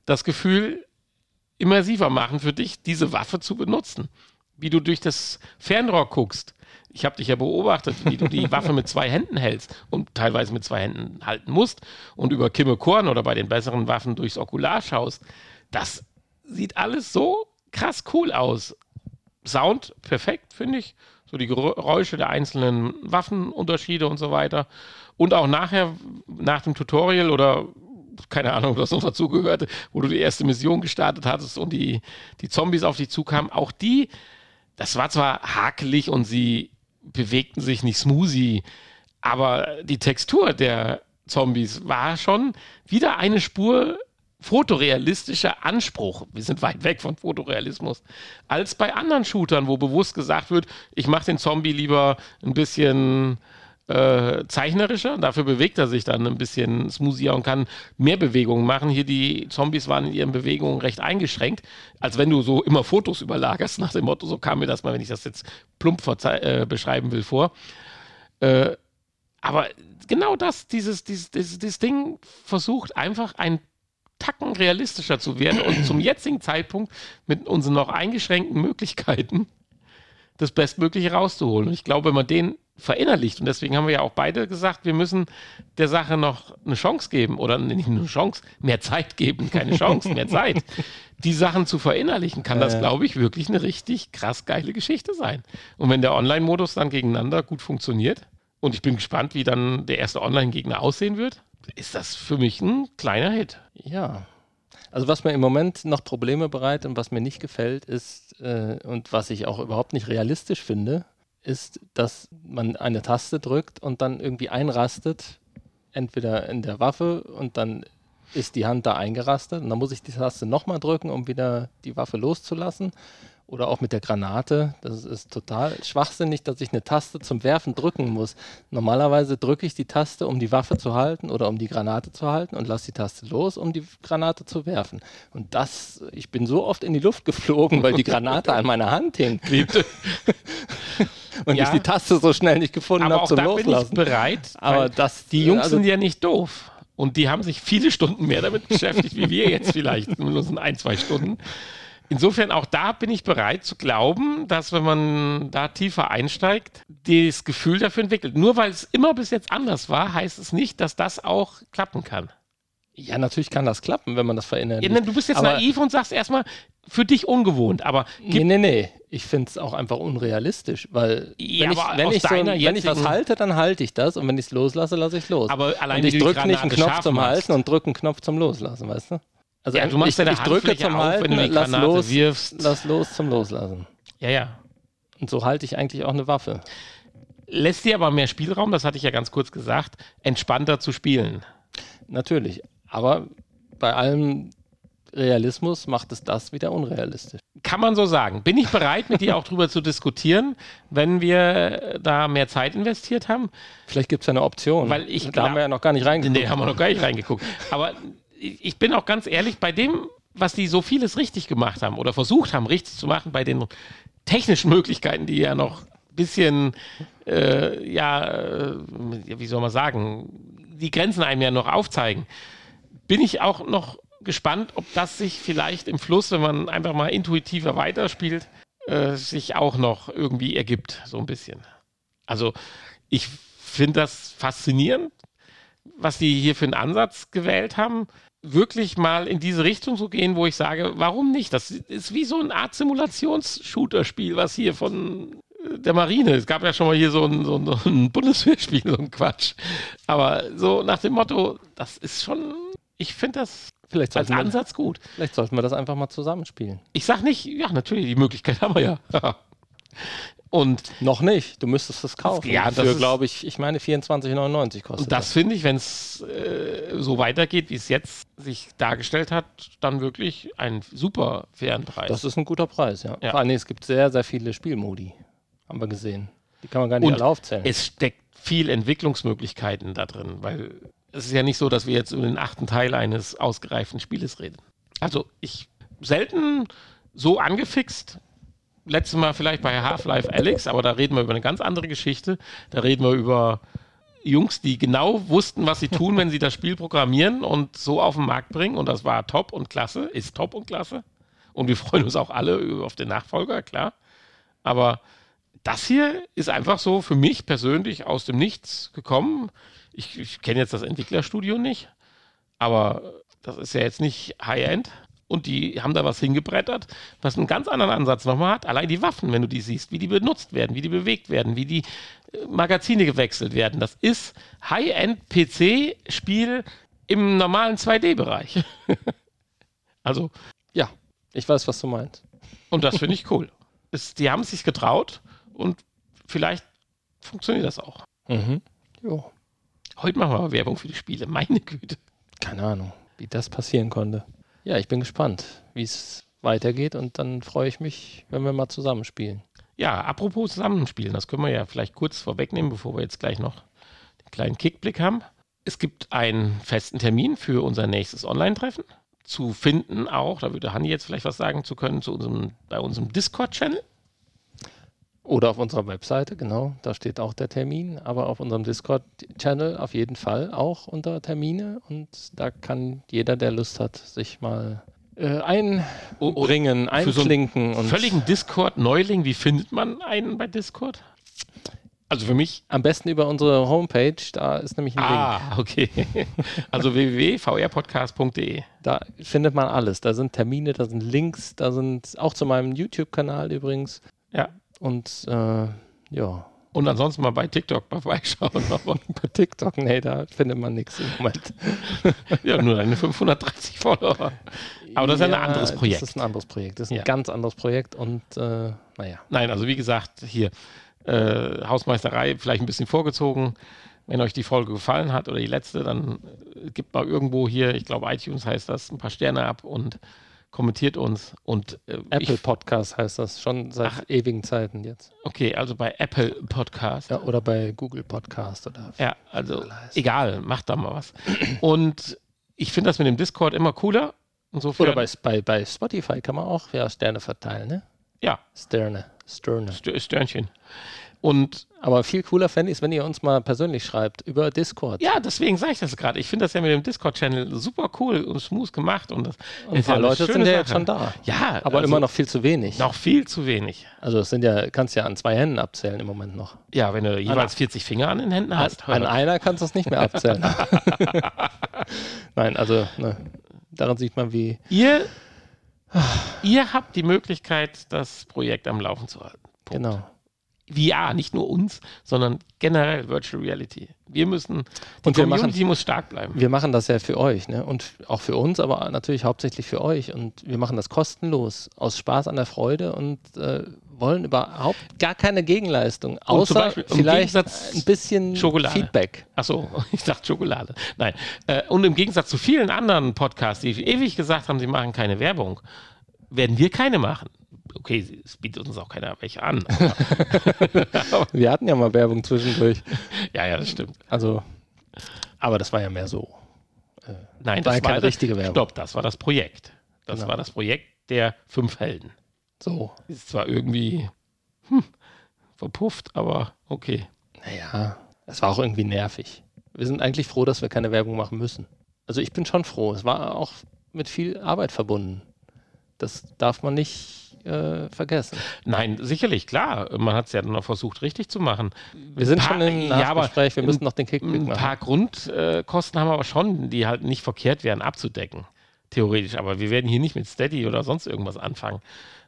A: das Gefühl immersiver machen für dich, diese Waffe zu benutzen. Wie du durch das Fernrohr guckst ich habe dich ja beobachtet, wie du die Waffe mit zwei Händen hältst und teilweise mit zwei Händen halten musst und über Kimme Korn oder bei den besseren Waffen durchs Okular schaust. Das sieht alles so krass cool aus. Sound perfekt, finde ich. So die Geräusche der einzelnen Waffenunterschiede und so weiter. Und auch nachher, nach dem Tutorial oder keine Ahnung, was noch dazugehörte, wo du die erste Mission gestartet hattest und die, die Zombies auf dich zukamen, auch die, das war zwar hakelig und sie bewegten sich nicht smoothie, aber die Textur der Zombies war schon wieder eine Spur fotorealistischer Anspruch. Wir sind weit weg von Fotorealismus. Als bei anderen Shootern, wo bewusst gesagt wird, ich mache den Zombie lieber ein bisschen äh, zeichnerischer. Dafür bewegt er sich dann ein bisschen smoothier und kann mehr Bewegungen machen. Hier die Zombies waren in ihren Bewegungen recht eingeschränkt, als wenn du so immer Fotos überlagerst, nach dem Motto, so kam mir das mal, wenn ich das jetzt plump äh, beschreiben will, vor. Äh, aber genau das, dieses, dieses, dieses, dieses Ding versucht einfach ein Tacken realistischer zu werden und zum jetzigen Zeitpunkt mit unseren noch eingeschränkten Möglichkeiten das Bestmögliche rauszuholen. Und ich glaube, wenn man den verinnerlicht. Und deswegen haben wir ja auch beide gesagt, wir müssen der Sache noch eine Chance geben oder nicht nur eine Chance, mehr Zeit geben, keine Chance, mehr Zeit. Die Sachen zu verinnerlichen, kann das, glaube ich, wirklich eine richtig krass geile Geschichte sein. Und wenn der Online-Modus dann gegeneinander gut funktioniert, und ich bin gespannt, wie dann der erste Online-Gegner aussehen wird, ist das für mich ein kleiner Hit.
B: Ja, also was mir im Moment noch Probleme bereitet und was mir nicht gefällt, ist äh, und was ich auch überhaupt nicht realistisch finde, ist, dass man eine Taste drückt und dann irgendwie einrastet, entweder in der Waffe und dann ist die Hand da eingerastet. Und dann muss ich die Taste nochmal drücken, um wieder die Waffe loszulassen oder auch mit der Granate. Das ist total schwachsinnig, dass ich eine Taste zum Werfen drücken muss. Normalerweise drücke ich die Taste, um die Waffe zu halten oder um die Granate zu halten und lasse die Taste los, um die Granate zu werfen. Und das, ich bin so oft in die Luft geflogen, weil die Granate an meiner Hand hing. und ja, ich die Taste so schnell nicht gefunden habe zum da Loslassen.
A: Bin ich bereit. Aber das, die Jungs also, sind ja nicht doof. Und die haben sich viele Stunden mehr damit beschäftigt, wie wir jetzt vielleicht, nur in ein, zwei Stunden insofern auch da bin ich bereit zu glauben, dass wenn man da tiefer einsteigt, das Gefühl dafür entwickelt. Nur weil es immer bis jetzt anders war, heißt es nicht, dass das auch klappen kann.
B: Ja, natürlich kann das klappen, wenn man das verändert.
A: Ja, du bist jetzt
B: Aber-
A: naiv und sagst erstmal, für dich ungewohnt, aber
B: Nee, nee, nee. Ich finde es auch einfach unrealistisch, weil
A: Ja,
B: wenn, ich, wenn, ich so, wenn ich was halte, dann halte ich das und wenn ich es loslasse, lasse ich es los.
A: Aber allein
B: und ich drücke nicht einen Knopf zum. Halten und drücke einen Knopf zum Loslassen, weißt du? Also
A: ja, du machst
B: ich,
A: deine
B: ich drücke zum
A: auf,
B: Halten,
A: wenn du die
B: lass
A: Granate
B: los,
A: wirfst.
B: lass los zum Loslassen.
A: Ja, ja.
B: Und so halte ich eigentlich auch eine Waffe.
A: Lässt dir aber mehr Spielraum, das hatte ich ja ganz kurz gesagt, entspannter zu spielen.
B: Natürlich. Aber bei allem Realismus macht es das wieder unrealistisch.
A: Kann man so sagen. Bin ich bereit, mit dir auch drüber zu diskutieren, wenn wir da mehr Zeit investiert haben?
B: Vielleicht gibt es ja eine Option.
A: Weil ich
B: da
A: glaub-
B: haben wir ja noch gar nicht reingeguckt.
A: Nee, haben wir noch gar nicht reingeguckt. Aber ich bin auch ganz ehrlich, bei dem, was die so vieles richtig gemacht haben oder versucht haben, richtig zu machen, bei den technischen Möglichkeiten, die ja noch ein bisschen, äh, ja, äh, wie soll man sagen, die Grenzen einem ja noch aufzeigen, bin ich auch noch gespannt, ob das sich vielleicht im Fluss, wenn man einfach mal intuitiver weiterspielt, äh, sich auch noch irgendwie ergibt, so ein bisschen. Also ich finde das faszinierend, was die hier für einen Ansatz gewählt haben, wirklich mal in diese Richtung zu gehen, wo ich sage, warum nicht? Das ist wie so eine Art Simulations-Shooter-Spiel, was hier von äh, der Marine, es gab ja schon mal hier so ein, so ein, so ein Bundeswehrspiel, so ein Quatsch. Aber so nach dem Motto, das ist schon, ich finde das
B: Vielleicht
A: als
B: sollten, wir,
A: Ansatz gut.
B: vielleicht sollten wir das einfach mal zusammenspielen.
A: Ich sag nicht, ja, natürlich, die Möglichkeit haben wir ja. Und
B: Noch nicht. Du müsstest es kaufen.
A: Ja, das
B: Für, glaube ich, ich meine 24,99 kostet
A: Und das finde ich, wenn es äh, so weitergeht, wie es jetzt sich dargestellt hat, dann wirklich einen super fairen Preis.
B: Das ist ein guter Preis, ja.
A: Ja.
B: Vor allem, es gibt sehr, sehr viele Spielmodi. Haben wir gesehen. Die kann man gar nicht
A: Und
B: alle aufzählen.
A: es steckt viel Entwicklungsmöglichkeiten da drin, weil es ist ja nicht so, dass wir jetzt über den achten Teil eines ausgereiften Spieles reden. Also ich selten so angefixt. Letztes Mal vielleicht bei Half-Life Alex, aber da reden wir über eine ganz andere Geschichte. Da reden wir über Jungs, die genau wussten, was sie tun, wenn sie das Spiel programmieren und so auf den Markt bringen. Und das war top und klasse, ist top und klasse. Und wir freuen uns auch alle auf den Nachfolger, klar. Aber das hier ist einfach so für mich persönlich aus dem Nichts gekommen. Ich, ich kenne jetzt das Entwicklerstudio nicht, aber das ist ja jetzt nicht High-End. Und die haben da was hingebrettert, was einen ganz anderen Ansatz nochmal hat. Allein die Waffen, wenn du die siehst, wie die benutzt werden, wie die bewegt werden, wie die äh, Magazine gewechselt werden. Das ist High-End-PC-Spiel im normalen 2D-Bereich. also,
B: ja, ich weiß, was du meinst.
A: und das finde ich cool. Es, die haben es sich getraut und vielleicht funktioniert das auch.
B: Mhm. Jo.
A: Heute machen wir aber Werbung für die Spiele. Meine Güte.
B: Keine Ahnung, wie das passieren konnte. Ja, ich bin gespannt, wie es weitergeht und dann freue ich mich, wenn wir mal zusammenspielen.
A: Ja, apropos Zusammenspielen, das können wir ja vielleicht kurz vorwegnehmen, bevor wir jetzt gleich noch den kleinen Kickblick haben. Es gibt einen festen Termin für unser nächstes Online-Treffen. Zu finden auch, da würde Hanni jetzt vielleicht was sagen zu können, zu unserem, bei unserem Discord-Channel.
B: Oder auf unserer Webseite, genau, da steht auch der Termin, aber auf unserem Discord-Channel auf jeden Fall auch unter Termine und da kann jeder, der Lust hat, sich mal äh, einbringen,
A: für so einen
B: einklinken und
A: Völligen Discord-Neuling, wie findet man einen bei Discord? Also für mich.
B: am besten über unsere Homepage, da ist nämlich ein Link.
A: Ah, okay. Also www.vrpodcast.de.
B: Da findet man alles. Da sind Termine, da sind Links, da sind auch zu meinem YouTube-Kanal übrigens.
A: Ja.
B: Und äh, ja,
A: Und ansonsten mal bei TikTok vorbeischauen.
B: Bei TikTok, nee, da findet man nichts im Moment.
A: ja, nur deine 530 Follower. Aber das ist ja ein anderes Projekt.
B: Das ist ein anderes Projekt. Das ist ein
A: Ja.
B: ganz anderes Projekt und äh, naja.
A: Nein, also wie gesagt, hier äh, Hausmeisterei vielleicht ein bisschen vorgezogen. Wenn euch die Folge gefallen hat oder die letzte, dann äh, gebt mal irgendwo hier, ich glaube iTunes heißt das, ein paar Sterne ab und kommentiert uns. Und äh,
B: Apple
A: ich,
B: Podcast heißt das schon seit
A: Ach.
B: ewigen Zeiten jetzt.
A: okay, also bei Apple Podcast.
B: Ja, oder bei Google Podcast oder
A: Ja, also egal, macht da mal was. Und ich finde das mit dem Discord immer cooler. Insofern,
B: oder bei, bei, bei Spotify kann man auch ja, Sterne verteilen, ne?
A: ja,
B: Sterne. Sterne.
A: Sternchen. Und
B: Aber viel cooler fände ich es, wenn ihr uns mal persönlich schreibt über Discord.
A: ja, deswegen sage ich das gerade. Ich finde das ja mit dem Discord-Channel super cool und smooth gemacht. Und das
B: Und ein
A: ja
B: paar
A: eine
B: Leute sind ja jetzt schon da.
A: Ja,
B: Aber
A: also
B: immer noch viel zu wenig.
A: noch viel zu wenig.
B: Also es sind ja, kannst ja an zwei Händen abzählen im Moment noch.
A: Ja, wenn du jeweils 40 Finger an den Händen hast.
B: An
A: doch.
B: einer kannst du es nicht mehr abzählen. Nein, also ne, daran sieht man, wie.
A: Ihr, ihr habt die Möglichkeit, das Projekt am Laufen zu halten. Punkt.
B: Genau.
A: VR, nicht nur uns, sondern generell Virtual Reality. Wir müssen, die
B: Und
A: Community muss stark bleiben.
B: Wir machen das ja für euch, ne? Und auch für uns, aber natürlich hauptsächlich für euch. Und wir machen das kostenlos, aus Spaß an der Freude und äh, wollen überhaupt gar keine Gegenleistung, außer
A: Beispiel
B: vielleicht
A: Gegensatz
B: ein bisschen
A: Schokolade.
B: Feedback.
A: Achso, ich dachte Schokolade. Nein. Äh, und im Gegensatz zu vielen anderen Podcasts, die ewig gesagt haben, sie machen keine Werbung, werden wir keine machen. Okay, es bietet uns auch keiner welche an.
B: Wir hatten ja mal Werbung zwischendurch.
A: ja, ja, das stimmt.
B: Also, aber das war ja mehr so.
A: Nein,
B: War
A: das
B: ja keine
A: das,
B: richtige Werbung.
A: Stopp, das war das Projekt. Das
B: Genau.
A: war das Projekt der fünf Helden.
B: So.
A: Ist zwar irgendwie hm, verpufft, aber okay.
B: Naja, es war auch irgendwie nervig. Wir sind eigentlich froh, dass wir keine Werbung machen müssen. Also ich bin schon froh. Es war auch mit viel Arbeit verbunden. Das darf man nicht äh, vergessen.
A: Nein, sicherlich, klar. Man hat es ja dann noch versucht, richtig zu machen.
B: Wir sind
A: Ein paar-
B: schon im
A: ja,
B: Nachgespräch, wir
A: ein-
B: müssen noch den Kickback
A: Ein
B: machen.
A: paar Grundkosten haben wir aber schon, die halt nicht verkehrt wären abzudecken. Theoretisch. Aber wir werden hier nicht mit Steady oder sonst irgendwas anfangen.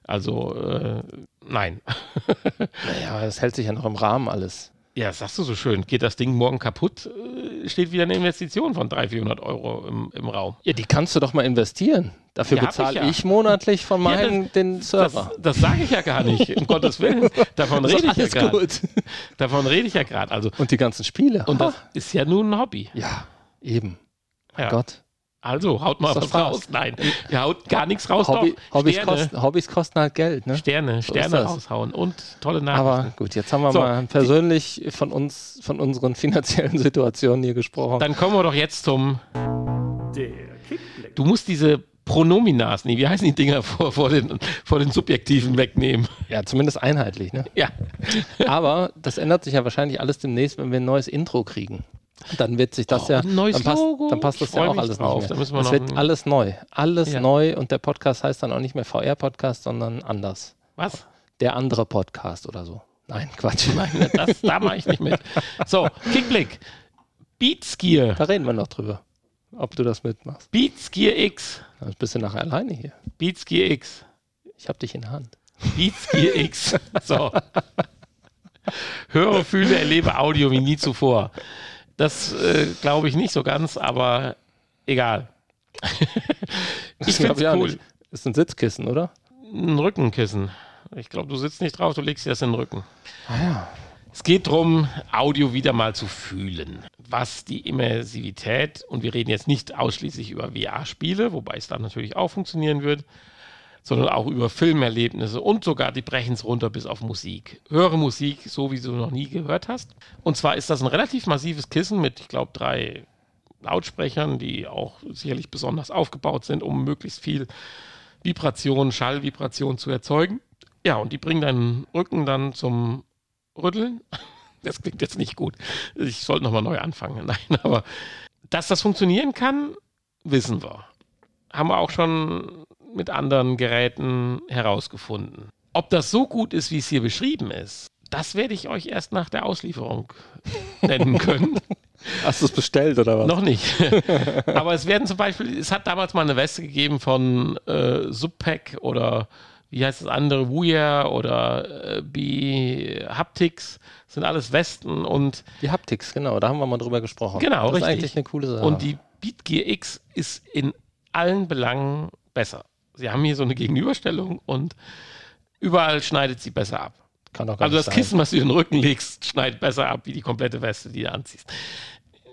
A: Also, äh, nein.
B: Naja, das hält sich ja noch im Rahmen alles.
A: Ja, das sagst du so schön. Geht das Ding morgen kaputt, äh, steht wieder eine Investition von 300, 400 Euro im, im Raum.
B: Ja, die kannst du doch mal investieren. Dafür
A: Ja,
B: bezahle
A: ich
B: ich,
A: ja.
B: monatlich von
A: Ja,
B: meinem den
A: Das,
B: Server.
A: das sage ich ja gar nicht, um Gottes Willen. Davon
B: Das
A: rede ich ja gerade. Davon rede ich ja gerade. Also,
B: Und die ganzen Spiele.
A: und das
B: Ha.
A: ist ja nun ein Hobby.
B: ja, eben.
A: Ja.
B: Gott.
A: Also, haut mal was
B: Spaß.
A: raus. Nein, ihr haut gar nichts raus.
B: Hobby,
A: doch.
B: Hobbys, kosten, Hobbys kosten halt Geld, ne?
A: Sterne, Sterne raushauen und tolle Nachrichten.
B: Aber gut, jetzt haben wir
A: So,
B: mal persönlich von uns, von unseren finanziellen Situationen hier gesprochen.
A: Dann kommen wir doch jetzt zum.
C: Der Kickblick.
A: Du musst diese Pronominas, nee, wie heißen die Dinger vor, vor, den, vor den Subjektiven wegnehmen?
B: ja, zumindest einheitlich, ne?
A: Ja.
B: Aber das ändert sich ja wahrscheinlich alles demnächst, wenn wir ein neues Intro kriegen. Dann wird sich das
A: Oh,
B: ja, dann passt, dann passt das ja auch alles
A: drauf.
B: nicht
A: Da noch
B: wird alles neu. Alles
A: Ja.
B: neu und der Podcast heißt dann auch nicht mehr VR-Podcast, sondern anders.
A: Was?
B: Der andere Podcast oder so. Nein, Quatsch.
A: Nein, das, da mache ich nicht mit. So, Kickblick. Beatskier.
B: Da reden wir noch drüber, ob du das mitmachst.
A: Beatskier X.
B: Da bist du nachher alleine hier.
A: Beatskier X.
B: Ich hab dich in der Hand.
A: Beatskier X. So. Höre, fühle, erlebe Audio wie nie zuvor. Das äh, glaube ich nicht so ganz, aber egal. ich finde es cool.
B: nicht. Ist ein Sitzkissen, oder?
A: Ein Rückenkissen. Ich glaube, du sitzt nicht drauf, du legst dir das in den Rücken.
B: Ah
A: Es geht darum, Audio wieder mal zu fühlen. Was die Immersivität, und wir reden jetzt nicht ausschließlich über VR-Spiele, wobei es dann natürlich auch funktionieren wird, sondern auch über Filmerlebnisse und sogar die brechen es runter bis auf Musik. Höre Musik, so wie du noch nie gehört hast. Und zwar ist das ein relativ massives Kissen mit, ich glaube, drei Lautsprechern, die auch sicherlich besonders aufgebaut sind, um möglichst viel Vibration, Schallvibration zu erzeugen. Ja, und die bringen deinen Rücken dann zum Rütteln. Das klingt jetzt nicht gut. Ich sollte nochmal neu anfangen. Nein, aber dass das funktionieren kann, wissen wir. Haben wir auch schon mit anderen Geräten herausgefunden. Ob das so gut ist, wie es hier beschrieben ist, das werde ich euch erst nach der Auslieferung nennen können.
B: Hast du es bestellt oder was?
A: Noch nicht. Aber es werden zum Beispiel, es hat damals mal eine Weste gegeben von äh, Subpack oder wie heißt das andere, Wuya oder äh, B Haptics. Das sind alles Westen und,
B: Die Haptics, genau, da haben wir mal drüber gesprochen.
A: Genau,
B: das ist
A: richtig.
B: eigentlich eine coole Sache.
A: und die Beatgear X ist in allen Belangen besser. Sie haben hier so eine Gegenüberstellung und überall schneidet sie besser ab.
B: Kann doch gar
A: Also das
B: sein.
A: Kissen, was du in den Rücken legst, schneidet besser ab wie die komplette Weste, die du anziehst.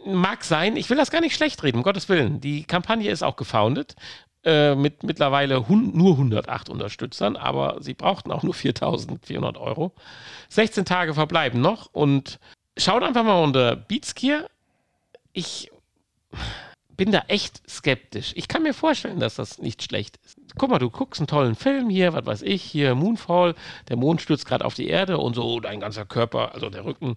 A: Mag sein, ich will das gar nicht schlecht reden, um Gottes Willen. Die Kampagne ist auch gefoundet äh, mit mittlerweile hun nur 108 Unterstützern, aber sie brauchten auch nur 4.400 Euro. 16 Tage verbleiben noch und schaut einfach mal unter Beatsgear. Ich bin da echt skeptisch. Ich kann mir vorstellen, dass das nicht schlecht ist. Guck mal, du guckst einen tollen Film hier, was weiß ich, hier Moonfall, der Mond stürzt gerade auf die Erde und so dein ganzer Körper, also der Rücken,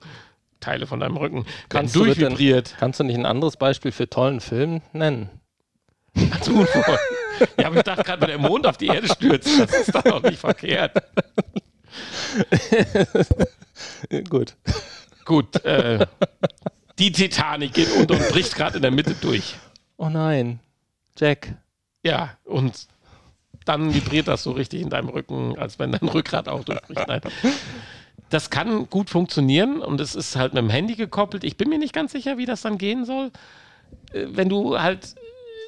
A: Teile von deinem Rücken,
B: Kannst du,
A: durchvibriert.
B: kannst du nicht ein anderes Beispiel für tollen Film nennen?
A: Als Moonfall. ja, aber ich dachte gerade, wenn der Mond auf die Erde stürzt, das ist doch noch nicht verkehrt.
B: Gut.
A: Gut, äh, die Titanic geht unter und bricht gerade in der Mitte durch.
B: Oh nein. Jack.
A: Ja, und dann vibriert das so richtig in deinem Rücken, als wenn dein Rückgrat auch durchbricht. Nein. Das kann gut funktionieren und es ist halt mit dem Handy gekoppelt. Ich bin mir nicht ganz sicher, wie das dann gehen soll. Äh, Wenn du halt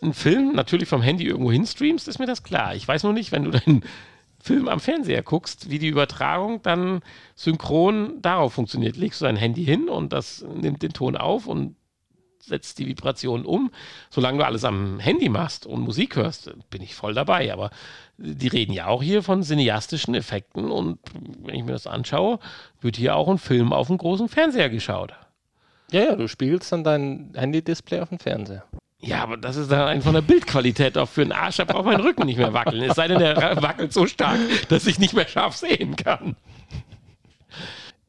A: einen Film natürlich vom Handy irgendwo hinstreamst, ist mir das klar. Ich weiß nur nicht, wenn du deinen Film am Fernseher guckst, wie die Übertragung dann synchron darauf funktioniert. Legst du dein Handy hin und das nimmt den Ton auf und setzt die Vibration um. Solange du alles am Handy machst und Musik hörst, bin ich voll dabei. Aber die reden ja auch hier von cineastischen Effekten und wenn ich mir das anschaue, wird hier auch ein Film auf dem großen Fernseher geschaut.
B: Ja, ja, du spiegelst dann dein Handy-Display auf den Fernseher.
A: Ja, aber das ist dann von der Bildqualität auch für einen Arsch, da braucht mein Rücken nicht mehr wackeln. Es sei denn, der wackelt so stark, dass ich nicht mehr scharf sehen kann.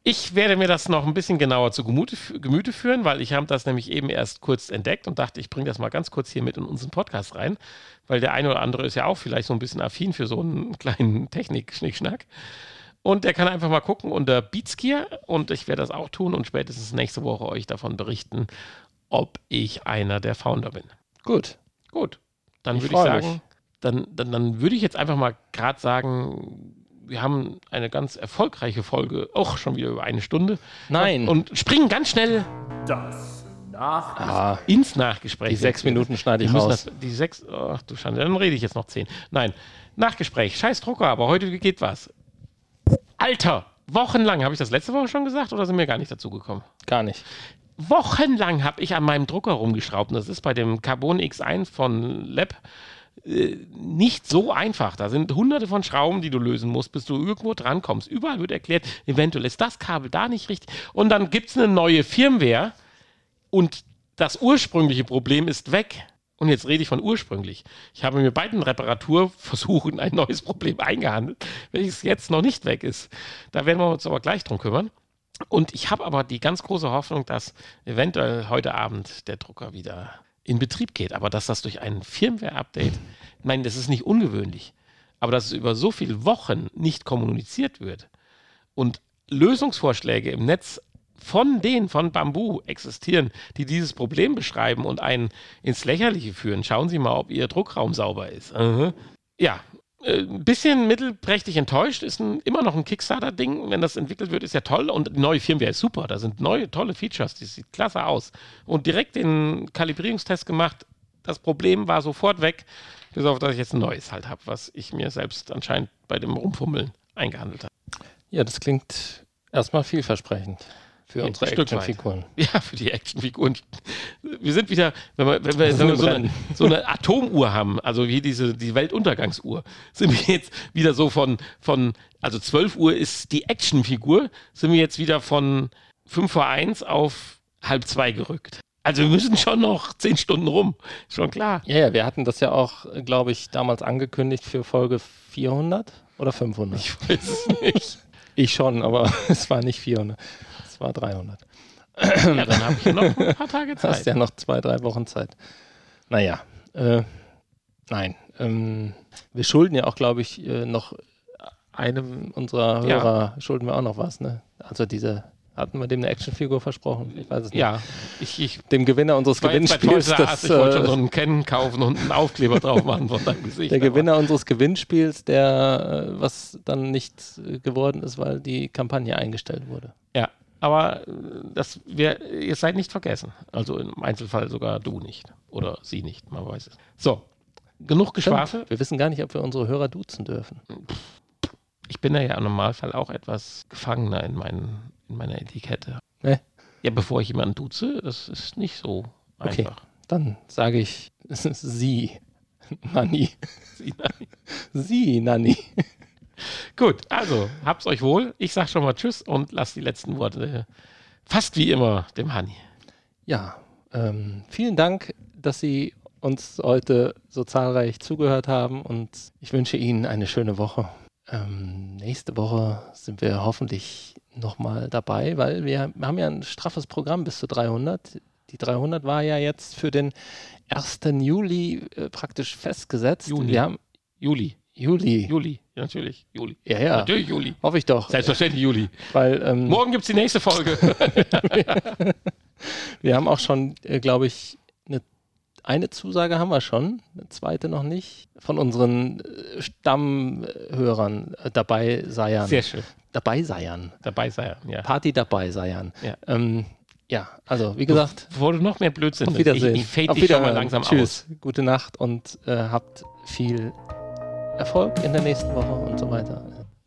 A: Ich werde mir das noch ein bisschen genauer zu Gemüte, Gemüte führen, weil ich habe das nämlich eben erst kurz entdeckt und dachte, ich bringe das mal ganz kurz hier mit in unseren Podcast rein, weil der eine oder andere ist ja auch vielleicht so ein bisschen affin für so einen kleinen Technik-Schnickschnack. Und der kann einfach mal gucken unter Beatsgear und ich werde das auch tun und spätestens nächste Woche euch davon berichten, ob ich einer der Founder bin.
B: Gut.
A: Gut, dann würde ich sagen,
B: mich.
A: dann, dann, dann würde ich jetzt einfach mal gerade sagen, wir haben eine ganz erfolgreiche Folge, auch schon wieder über eine Stunde.
B: Nein.
A: Und springen ganz schnell
C: Das nach
B: Ah,
A: ins Nachgespräch.
B: die sechs Minuten schneide ich raus.
A: das, die sechs, ach du Schande, dann rede ich jetzt noch zehn. Nein, Nachgespräch, scheiß Drucker, aber heute geht was. Alter, wochenlang, habe ich das letzte Woche schon gesagt oder sind wir gar nicht dazu gekommen?
B: Gar nicht.
A: wochenlang habe ich an meinem Drucker rumgeschraubt. Und das ist bei dem Carbon X1 von Lab nicht so einfach. Da sind hunderte von Schrauben, die du lösen musst, bis du irgendwo drankommst. Überall wird erklärt, eventuell ist das Kabel da nicht richtig. Und dann gibt es eine neue Firmware und das ursprüngliche Problem ist weg. Und jetzt rede ich von ursprünglich. Ich habe mir bei den Reparaturversuchen ein neues Problem eingehandelt, welches jetzt noch nicht weg ist. Da werden wir uns aber gleich drum kümmern. Und ich habe aber die ganz große Hoffnung, dass eventuell heute Abend der Drucker wieder in Betrieb geht. Aber dass das durch ein Firmware-Update, nein, das ist nicht ungewöhnlich, aber dass es über so viele Wochen nicht kommuniziert wird und Lösungsvorschläge im Netz von denen von Bamboo existieren, die dieses Problem beschreiben und einen ins Lächerliche führen. Schauen Sie mal, ob Ihr Druckraum sauber ist. Aha. Ja, ein bisschen mittelprächtig enttäuscht, ist ein, immer noch ein Kickstarter-Ding. Wenn das entwickelt wird, ist ja toll und die neue Firmware ist super. Da sind neue, tolle Features, die sieht klasse aus. Und direkt den Kalibrierungstest gemacht. Das Problem war sofort weg, bis auf dass ich jetzt ein neues halt habe, was ich mir selbst anscheinend bei dem Rumfummeln eingehandelt habe.
B: Ja, das klingt erstmal vielversprechend für unsere. Actionfiguren.
A: Ja, für die Actionfiguren. Wir sind wieder, wenn wir, wenn wir, wenn wir so, eine, so eine Atomuhr haben, also wie diese die Weltuntergangsuhr, sind wir jetzt wieder so von, von also 12 Uhr ist die Actionfigur, sind wir jetzt wieder von 5 vor 1 auf halb zwei gerückt. Also wir müssen schon noch 10 Stunden rum, schon klar.
B: Ja, ja, wir hatten das ja auch, glaube ich, damals angekündigt für Folge 400 oder 500.
A: Ich weiß es nicht.
B: Ich schon, aber es war nicht 400. Es war 300.
A: Ja, dann habe ich noch ein paar Tage
B: Du hast
A: Zeit.
B: ja noch zwei, drei Wochen Zeit. Naja, äh, nein. Ähm, wir schulden ja auch, glaube ich, äh, noch einem unserer
A: Ja.
B: Hörer, schulden wir auch noch was, ne? Also diese, hatten wir dem eine Actionfigur versprochen? Ich weiß es nicht.
A: Ja, ich, ich
B: Dem Gewinner unseres Gewinnspiels, das,
A: ich wollte schon
B: äh,
A: so einen Canon kaufen und einen Aufkleber drauf machen von deinem Gesicht.
B: der Gewinner unseres Gewinnspiels, der, äh, was dann nicht äh, geworden ist, weil die Kampagne eingestellt wurde.
A: Ja, aber äh, das, wir, ihr seid nicht vergessen. Also im Einzelfall sogar du nicht. Oder sie nicht, man weiß es. So, genug Geschwafel.
B: Wir wissen gar nicht, ob wir unsere Hörer duzen dürfen.
A: Ich bin da ja im Normalfall auch etwas gefangener in, meinen, in meiner Etikette.
B: Ne?
A: Ja, bevor ich jemanden duze, das ist nicht so
B: Okay.
A: einfach.
B: Dann sage ich, es ist sie, Nanni.
A: Sie- nein.
B: Sie, Nanni.
A: Gut, also, habt's euch wohl. Ich sag schon mal Tschüss und lasst die letzten Worte fast wie immer dem Hanni.
B: Ja, ähm, vielen Dank, dass Sie uns heute so zahlreich zugehört haben und ich wünsche Ihnen eine schöne Woche. Ähm, nächste Woche sind wir hoffentlich nochmal dabei, weil wir, wir haben ja ein straffes Programm bis zu 300. Die 300 war ja jetzt für den 1. Juli äh, praktisch festgesetzt.
A: Juni.
B: Wir haben
A: Juli.
B: Juli.
A: Juli, ja, natürlich. Juli.
B: Ja, ja.
A: Natürlich Juli.
B: Hoffe ich doch.
A: Selbstverständlich Juli.
B: Weil ähm,
A: Morgen gibt es die nächste Folge.
B: wir haben auch schon, äh, glaube ich, eine, eine Zusage haben wir schon, eine zweite noch nicht, von unseren äh, Stammhörern äh, dabei seiern.
A: Sehr schön.
B: Dabei seiern.
A: Dabei sein, ja.
B: Party dabei seiern.
A: Ja.
B: Ähm, ja, also wie gesagt,
A: Bevor du noch mehr Blödsinn
B: auf Wiedersehen.
A: Ich, ich fade dich schon mal langsam
B: Tschüss.
A: aus.
B: Gute Nacht und äh, habt viel Erfolg in der nächsten Woche und so weiter.